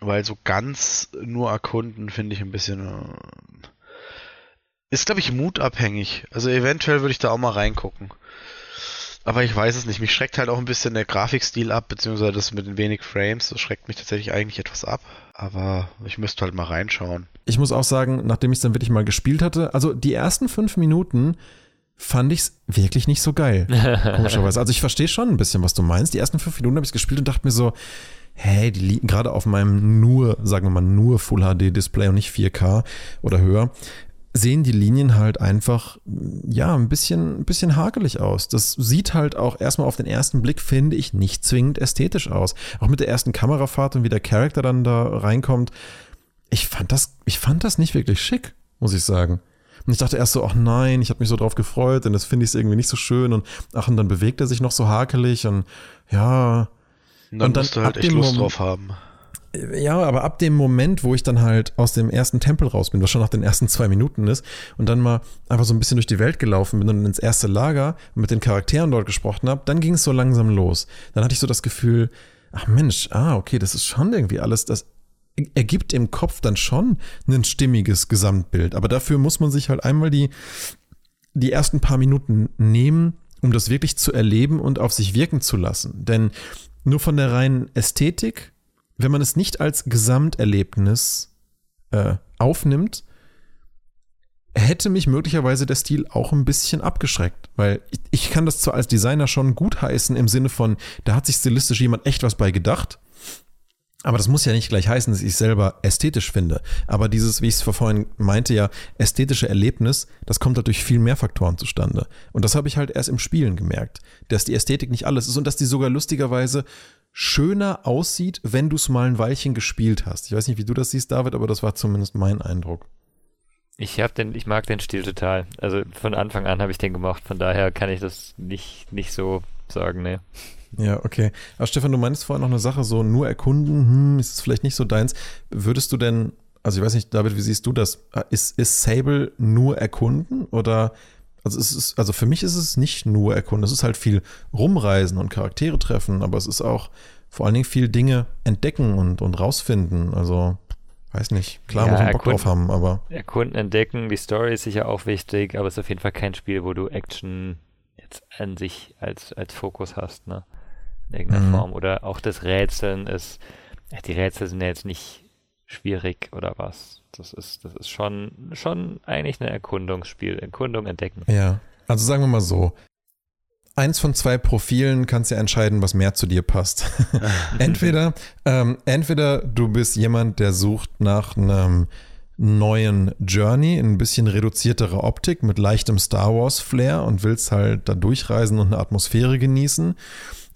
weil so ganz nur erkunden finde ich ein bisschen. Äh, ist, glaube ich, mutabhängig. Also eventuell würde ich da auch mal reingucken. Aber ich weiß es nicht. Mich schreckt halt auch ein bisschen der Grafikstil ab, beziehungsweise das mit den wenig Frames. Das schreckt mich tatsächlich eigentlich etwas ab. Aber ich müsste halt mal reinschauen. Ich muss auch sagen, nachdem ich es dann wirklich mal gespielt hatte, also die ersten fünf Minuten fand ich es wirklich nicht so geil. Komischerweise. Also ich verstehe schon ein bisschen, was du meinst. Die ersten fünf Minuten habe ich gespielt und dachte mir so, hey, die liegen gerade auf meinem nur, sagen wir mal, nur Full HD Display und nicht 4K oder höher, sehen die Linien halt einfach, ja, ein bisschen, ein bisschen hakelig aus. Das sieht halt auch erstmal auf den ersten Blick, finde ich, nicht zwingend ästhetisch aus. Auch mit der ersten Kamerafahrt und wie der Charakter dann da reinkommt. Ich fand das, ich fand das nicht wirklich schick, muss ich sagen. Und ich dachte erst so, ach nein, ich habe mich so drauf gefreut, denn das finde ich irgendwie nicht so schön und ach, und dann bewegt er sich noch so hakelig und ja. Und dann, und dann musst du halt echt Lust drauf haben. Ja, aber ab dem Moment, wo ich dann halt aus dem ersten Tempel raus bin, was schon nach den ersten zwei Minuten ist, und dann mal einfach so ein bisschen durch die Welt gelaufen bin und ins erste Lager und mit den Charakteren dort gesprochen habe, dann ging es so langsam los. Dann hatte ich so das Gefühl, ach Mensch, ah, okay, das ist schon irgendwie alles, das ergibt im Kopf dann schon ein stimmiges Gesamtbild. Aber dafür muss man sich halt einmal die, die ersten paar Minuten nehmen, um das wirklich zu erleben und auf sich wirken zu lassen. Denn nur von der reinen Ästhetik, wenn man es nicht als Gesamterlebnis äh, aufnimmt, hätte mich möglicherweise der Stil auch ein bisschen abgeschreckt, weil ich, ich kann das zwar als Designer schon gutheißen im Sinne von, da hat sich stilistisch jemand echt was bei gedacht, aber das muss ja nicht gleich heißen, dass ich es selber ästhetisch finde. Aber dieses, wie ich es vorhin meinte, ja, ästhetische Erlebnis, das kommt halt durch viel mehr Faktoren zustande. Und das habe ich halt erst im Spielen gemerkt, dass die Ästhetik nicht alles ist und dass die sogar lustigerweise schöner aussieht, wenn du es mal ein Weilchen gespielt hast. Ich weiß nicht, wie du das siehst, David, aber das war zumindest mein Eindruck. Ich habe den, ich mag den Stil total. Also von Anfang an habe ich den gemacht. Von daher kann ich das nicht, nicht so sagen, ne. Ja, okay. Aber Stefan, du meinst vorhin noch eine Sache, so nur erkunden, hm, ist es vielleicht nicht so deins. Würdest du denn, also ich weiß nicht, David, wie siehst du das? Ist, ist Sable nur erkunden oder also es ist, also für mich ist es nicht nur erkunden, es ist halt viel rumreisen und Charaktere treffen, aber es ist auch vor allen Dingen viel Dinge entdecken und, und rausfinden. Also, weiß nicht, klar ja, muss man Bock drauf haben, aber. Erkunden, entdecken, die Story ist sicher auch wichtig, aber es ist auf jeden Fall kein Spiel, wo du Action jetzt an sich als, als Fokus hast, ne? In irgendeiner mhm. Form. Oder auch das Rätseln ist, die Rätsel sind ja jetzt nicht schwierig oder was. Das ist, das ist schon, schon eigentlich ein Erkundungsspiel. Erkundung, Entdecken. Ja. Also sagen wir mal so. eins von zwei Profilen kannst ja entscheiden, was mehr zu dir passt. entweder, ähm, entweder du bist jemand, der sucht nach einem neuen Journey, ein bisschen reduziertere Optik mit leichtem Star Wars Flair und willst halt da durchreisen und eine Atmosphäre genießen.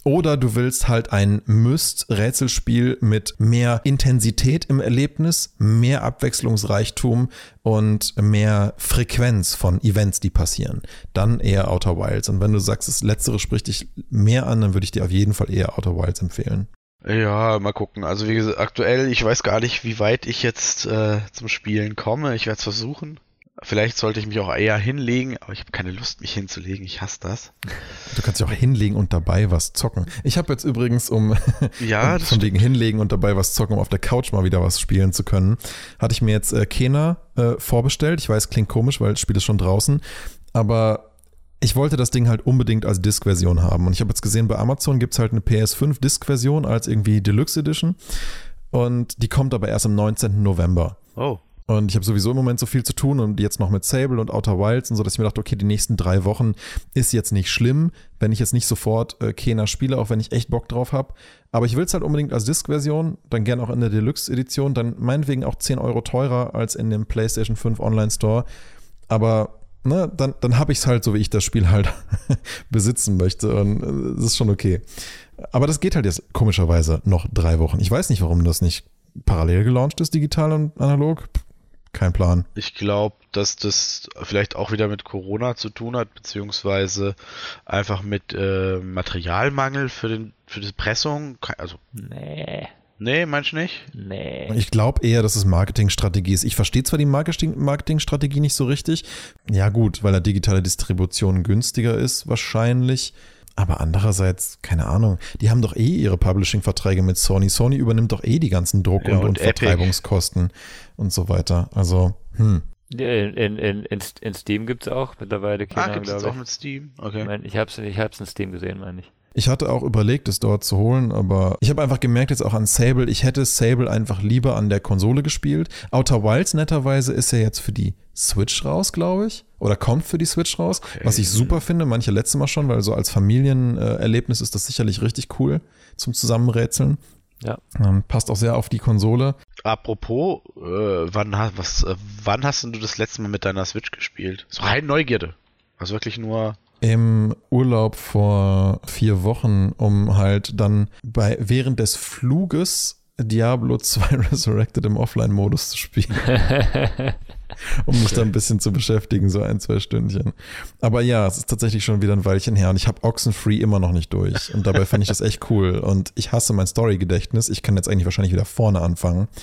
Oder du willst halt ein Myst-Rätselspiel mit mehr Intensität im Erlebnis, mehr Abwechslungsreichtum und mehr Frequenz von Events, die passieren. Dann eher Outer Wilds. Und wenn du sagst, das Letztere spricht dich mehr an, dann würde ich dir auf jeden Fall eher Outer Wilds empfehlen. Ja, mal gucken. Also wie gesagt, aktuell, ich weiß gar nicht, wie weit ich jetzt äh, zum Spielen komme. Ich werde es versuchen. Vielleicht sollte ich mich auch eher hinlegen, aber ich habe keine Lust, mich hinzulegen. Ich hasse das. Du kannst dich auch hinlegen und dabei was zocken. Ich habe jetzt übrigens, um, ja, um von wegen hinlegen und dabei was zocken, um auf der Couch mal wieder was spielen zu können, hatte ich mir jetzt äh, Kena äh, vorbestellt. Ich weiß, klingt komisch, weil das Spiel ist schon draußen. Aber ich wollte das Ding halt unbedingt als Disk-Version haben. Und ich habe jetzt gesehen, bei Amazon gibt es halt eine PS5 Disk-Version als irgendwie Deluxe Edition. Und die kommt aber erst am 19. November. Oh. Und ich habe sowieso im Moment so viel zu tun und jetzt noch mit Sable und Outer Wilds und so, dass ich mir dachte, okay, die nächsten drei Wochen ist jetzt nicht schlimm, wenn ich jetzt nicht sofort äh, Kena spiele, auch wenn ich echt Bock drauf habe. Aber ich will es halt unbedingt als Disk-Version, dann gern auch in der Deluxe-Edition, dann meinetwegen auch 10 Euro teurer als in dem PlayStation 5 Online-Store. Aber ne, dann, dann habe ich es halt so, wie ich das Spiel halt besitzen möchte und äh, das ist schon okay. Aber das geht halt jetzt komischerweise noch drei Wochen. Ich weiß nicht, warum das nicht parallel gelauncht ist, digital und analog. Kein Plan. Ich glaube, dass das vielleicht auch wieder mit Corona zu tun hat, beziehungsweise einfach mit äh, Materialmangel für, den, für die Pressung. Also, Nee. nee, meinst du nicht? Nee. Ich glaube eher, dass es Marketingstrategie ist. Ich verstehe zwar die Marketing Marketingstrategie nicht so richtig. Ja, gut, weil eine digitale Distribution günstiger ist, wahrscheinlich. Aber andererseits, keine Ahnung, die haben doch eh ihre Publishing-Verträge mit Sony. Sony übernimmt doch eh die ganzen Druck- Ja, und, und. Vertreibungskosten und so weiter. Also, hm. In, in, in, in, Steam gibt's auch mittlerweile Ah, Kena, gibt es auch ich. mit Steam? Ich, Okay. mein, ich hab's, ich hab's in Steam gesehen, meine ich. Ich hatte auch überlegt, es dort zu holen, aber ich habe einfach gemerkt jetzt auch an Sable, ich hätte Sable einfach lieber an der Konsole gespielt. Outer Wilds netterweise ist ja jetzt für die Switch raus, glaube ich. Oder kommt für die Switch raus, Okay. was ich super finde, manche letzte Mal schon, weil so als Familienerlebnis ist das sicherlich richtig cool zum Zusammenrätseln. Ja. Ähm, passt auch sehr auf die Konsole. Apropos, äh, wann, ha- was, äh, wann hast denn du das letzte Mal mit deiner Switch gespielt? So rein Neugierde. Also wirklich nur. Im Urlaub vor vier Wochen, um halt dann bei während des Fluges Diablo 2 Resurrected im Offline-Modus zu spielen. um mich da ein bisschen zu beschäftigen, so ein, zwei Stündchen. Aber ja, es ist tatsächlich schon wieder ein Weilchen her und ich habe Oxenfree immer noch nicht durch. Und dabei fand ich das echt cool. Und ich hasse mein Story-Gedächtnis. Ich kann jetzt eigentlich wahrscheinlich wieder vorne anfangen.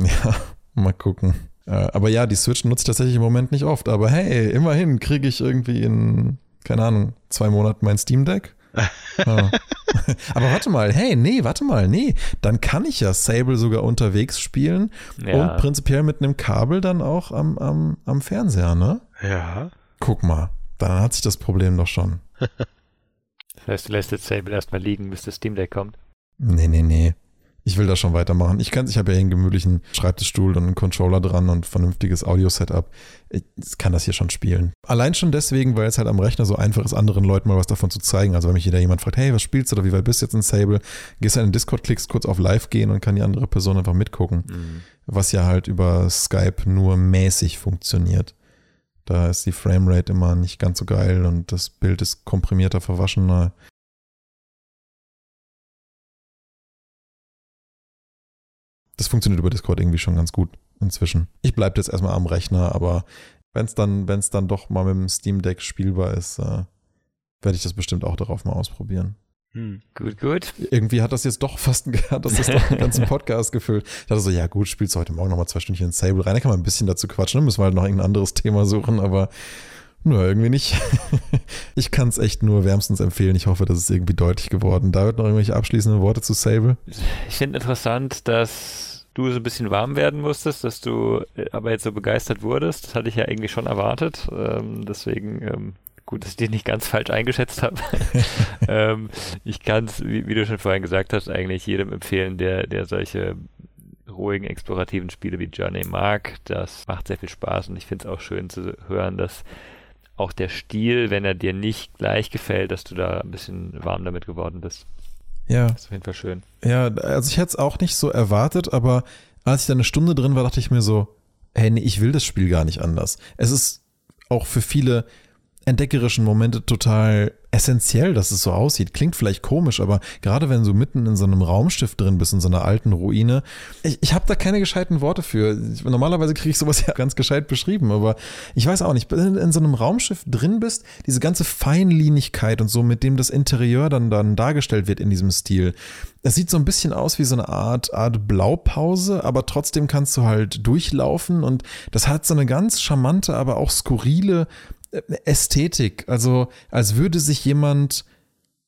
Ja, mal gucken. Äh, Aber ja, die Switch nutze ich tatsächlich im Moment nicht oft. Aber hey, immerhin kriege ich irgendwie in, keine Ahnung, zwei Monaten mein Steam Deck. Ja. Aber warte mal, hey, nee, warte mal, nee, dann kann ich ja Sable sogar unterwegs spielen Ja. und prinzipiell mit einem Kabel dann auch am, am, am Fernseher, ne? Ja. Guck mal, dann hat sich das Problem doch schon. Das heißt, du lässt jetzt Sable erstmal liegen, bis das Steam Deck kommt. Nee, nee, nee. Ich will das schon weitermachen. Ich kann, ich habe ja hier einen gemütlichen Schreibtischstuhl und einen Controller dran und vernünftiges Audio-Setup. Ich kann das hier schon spielen. Allein schon deswegen, weil es halt am Rechner so einfach ist, anderen Leuten mal was davon zu zeigen. Also wenn mich jeder jemand fragt, hey, was spielst du oder wie weit bist du jetzt in Sable? Gehst du in den Discord, klickst kurz auf Live gehen und kann die andere Person einfach mitgucken. Mhm. Was ja halt über Skype nur mäßig funktioniert. Da ist die Framerate immer nicht ganz so geil und das Bild ist komprimierter, verwaschener. Das funktioniert über Discord irgendwie schon ganz gut inzwischen. Ich bleibe jetzt erstmal am Rechner, aber wenn es dann, wenn's dann doch mal mit dem Steam Deck spielbar ist, äh, werde ich das bestimmt auch darauf mal ausprobieren. Hm. Gut, gut. Irgendwie hat das jetzt doch fast hat das jetzt doch den ganzen Podcast gefüllt. Ich dachte so, ja gut, spielst du heute Morgen nochmal zwei Stündchen in Sable rein, da kann man ein bisschen dazu quatschen, dann müssen wir halt noch irgendein anderes Thema suchen, aber nur irgendwie nicht. Ich kann es echt nur wärmstens empfehlen. Ich hoffe, das ist irgendwie deutlich geworden. David, noch irgendwelche abschließenden Worte zu Sable? Ich finde interessant, dass du so ein bisschen warm werden musstest, dass du äh, aber jetzt so begeistert wurdest. Das hatte ich ja eigentlich schon erwartet. Ähm, deswegen ähm, gut, dass ich dich nicht ganz falsch eingeschätzt habe. ähm, ich kann es, wie, wie du schon vorhin gesagt hast, eigentlich jedem empfehlen, der, der solche ruhigen, explorativen Spiele wie Journey mag. Das macht sehr viel Spaß und ich finde es auch schön zu hören, dass auch der Stil, wenn er dir nicht gleich gefällt, dass du da ein bisschen warm damit geworden bist. Ja. Das ist auf jeden Fall schön. Ja, also ich hätte es auch nicht so erwartet, aber als ich da eine Stunde drin war, dachte ich mir so, hey, nee, ich will das Spiel gar nicht anders. Es ist auch für viele entdeckerischen Momente total essentiell, dass es so aussieht. Klingt vielleicht komisch, aber gerade wenn du mitten in so einem Raumschiff drin bist, in so einer alten Ruine, ich, ich habe da keine gescheiten Worte für. Normalerweise kriege ich sowas ja ganz gescheit beschrieben, aber ich weiß auch nicht, wenn du in so einem Raumschiff drin bist, diese ganze Feinlinigkeit und so, mit dem das Interieur dann, dann dargestellt wird in diesem Stil, es sieht so ein bisschen aus wie so eine Art, Art Blaupause, aber trotzdem kannst du halt durchlaufen und das hat so eine ganz charmante, aber auch skurrile Ästhetik. Also als würde sich jemand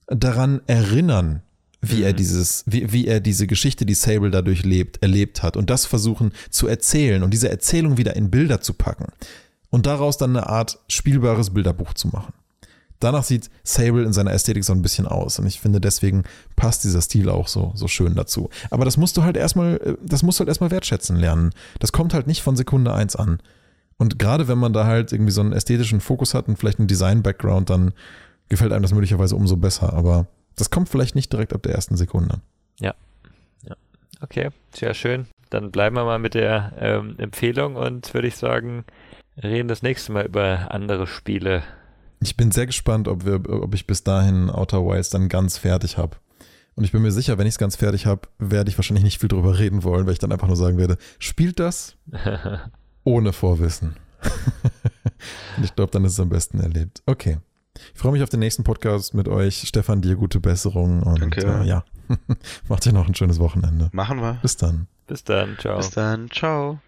daran erinnern, wie mhm. er dieses, wie, wie er diese Geschichte, die Sable dadurch lebt, erlebt hat und das versuchen zu erzählen und diese Erzählung wieder in Bilder zu packen und daraus dann eine Art spielbares Bilderbuch zu machen. Danach sieht Sable in seiner Ästhetik so ein bisschen aus und ich finde deswegen passt dieser Stil auch so, so schön dazu. Aber das musst du halt erstmal, das musst du halt erstmal wertschätzen lernen. Das kommt halt nicht von Sekunde eins an. Und gerade wenn man da halt irgendwie so einen ästhetischen Fokus hat und vielleicht einen Design-Background, dann gefällt einem das möglicherweise umso besser. Aber das kommt vielleicht nicht direkt ab der ersten Sekunde. Ja. ja. Okay, sehr schön. Dann bleiben wir mal mit der ähm, Empfehlung und würde ich sagen, reden das nächste Mal über andere Spiele. Ich bin sehr gespannt, ob, wir, ob ich bis dahin Outer Wilds dann ganz fertig habe. Und ich bin mir sicher, wenn ich es ganz fertig habe, werde ich wahrscheinlich nicht viel drüber reden wollen, weil ich dann einfach nur sagen werde, spielt das? Ohne Vorwissen. ich glaube, dann ist es am besten erlebt. Okay. Ich freue mich auf den nächsten Podcast mit euch. Stefan, dir gute Besserung und Danke. Äh, ja, macht dir noch ein schönes Wochenende. Machen wir. Bis dann. Bis dann. Ciao. Bis dann. Ciao.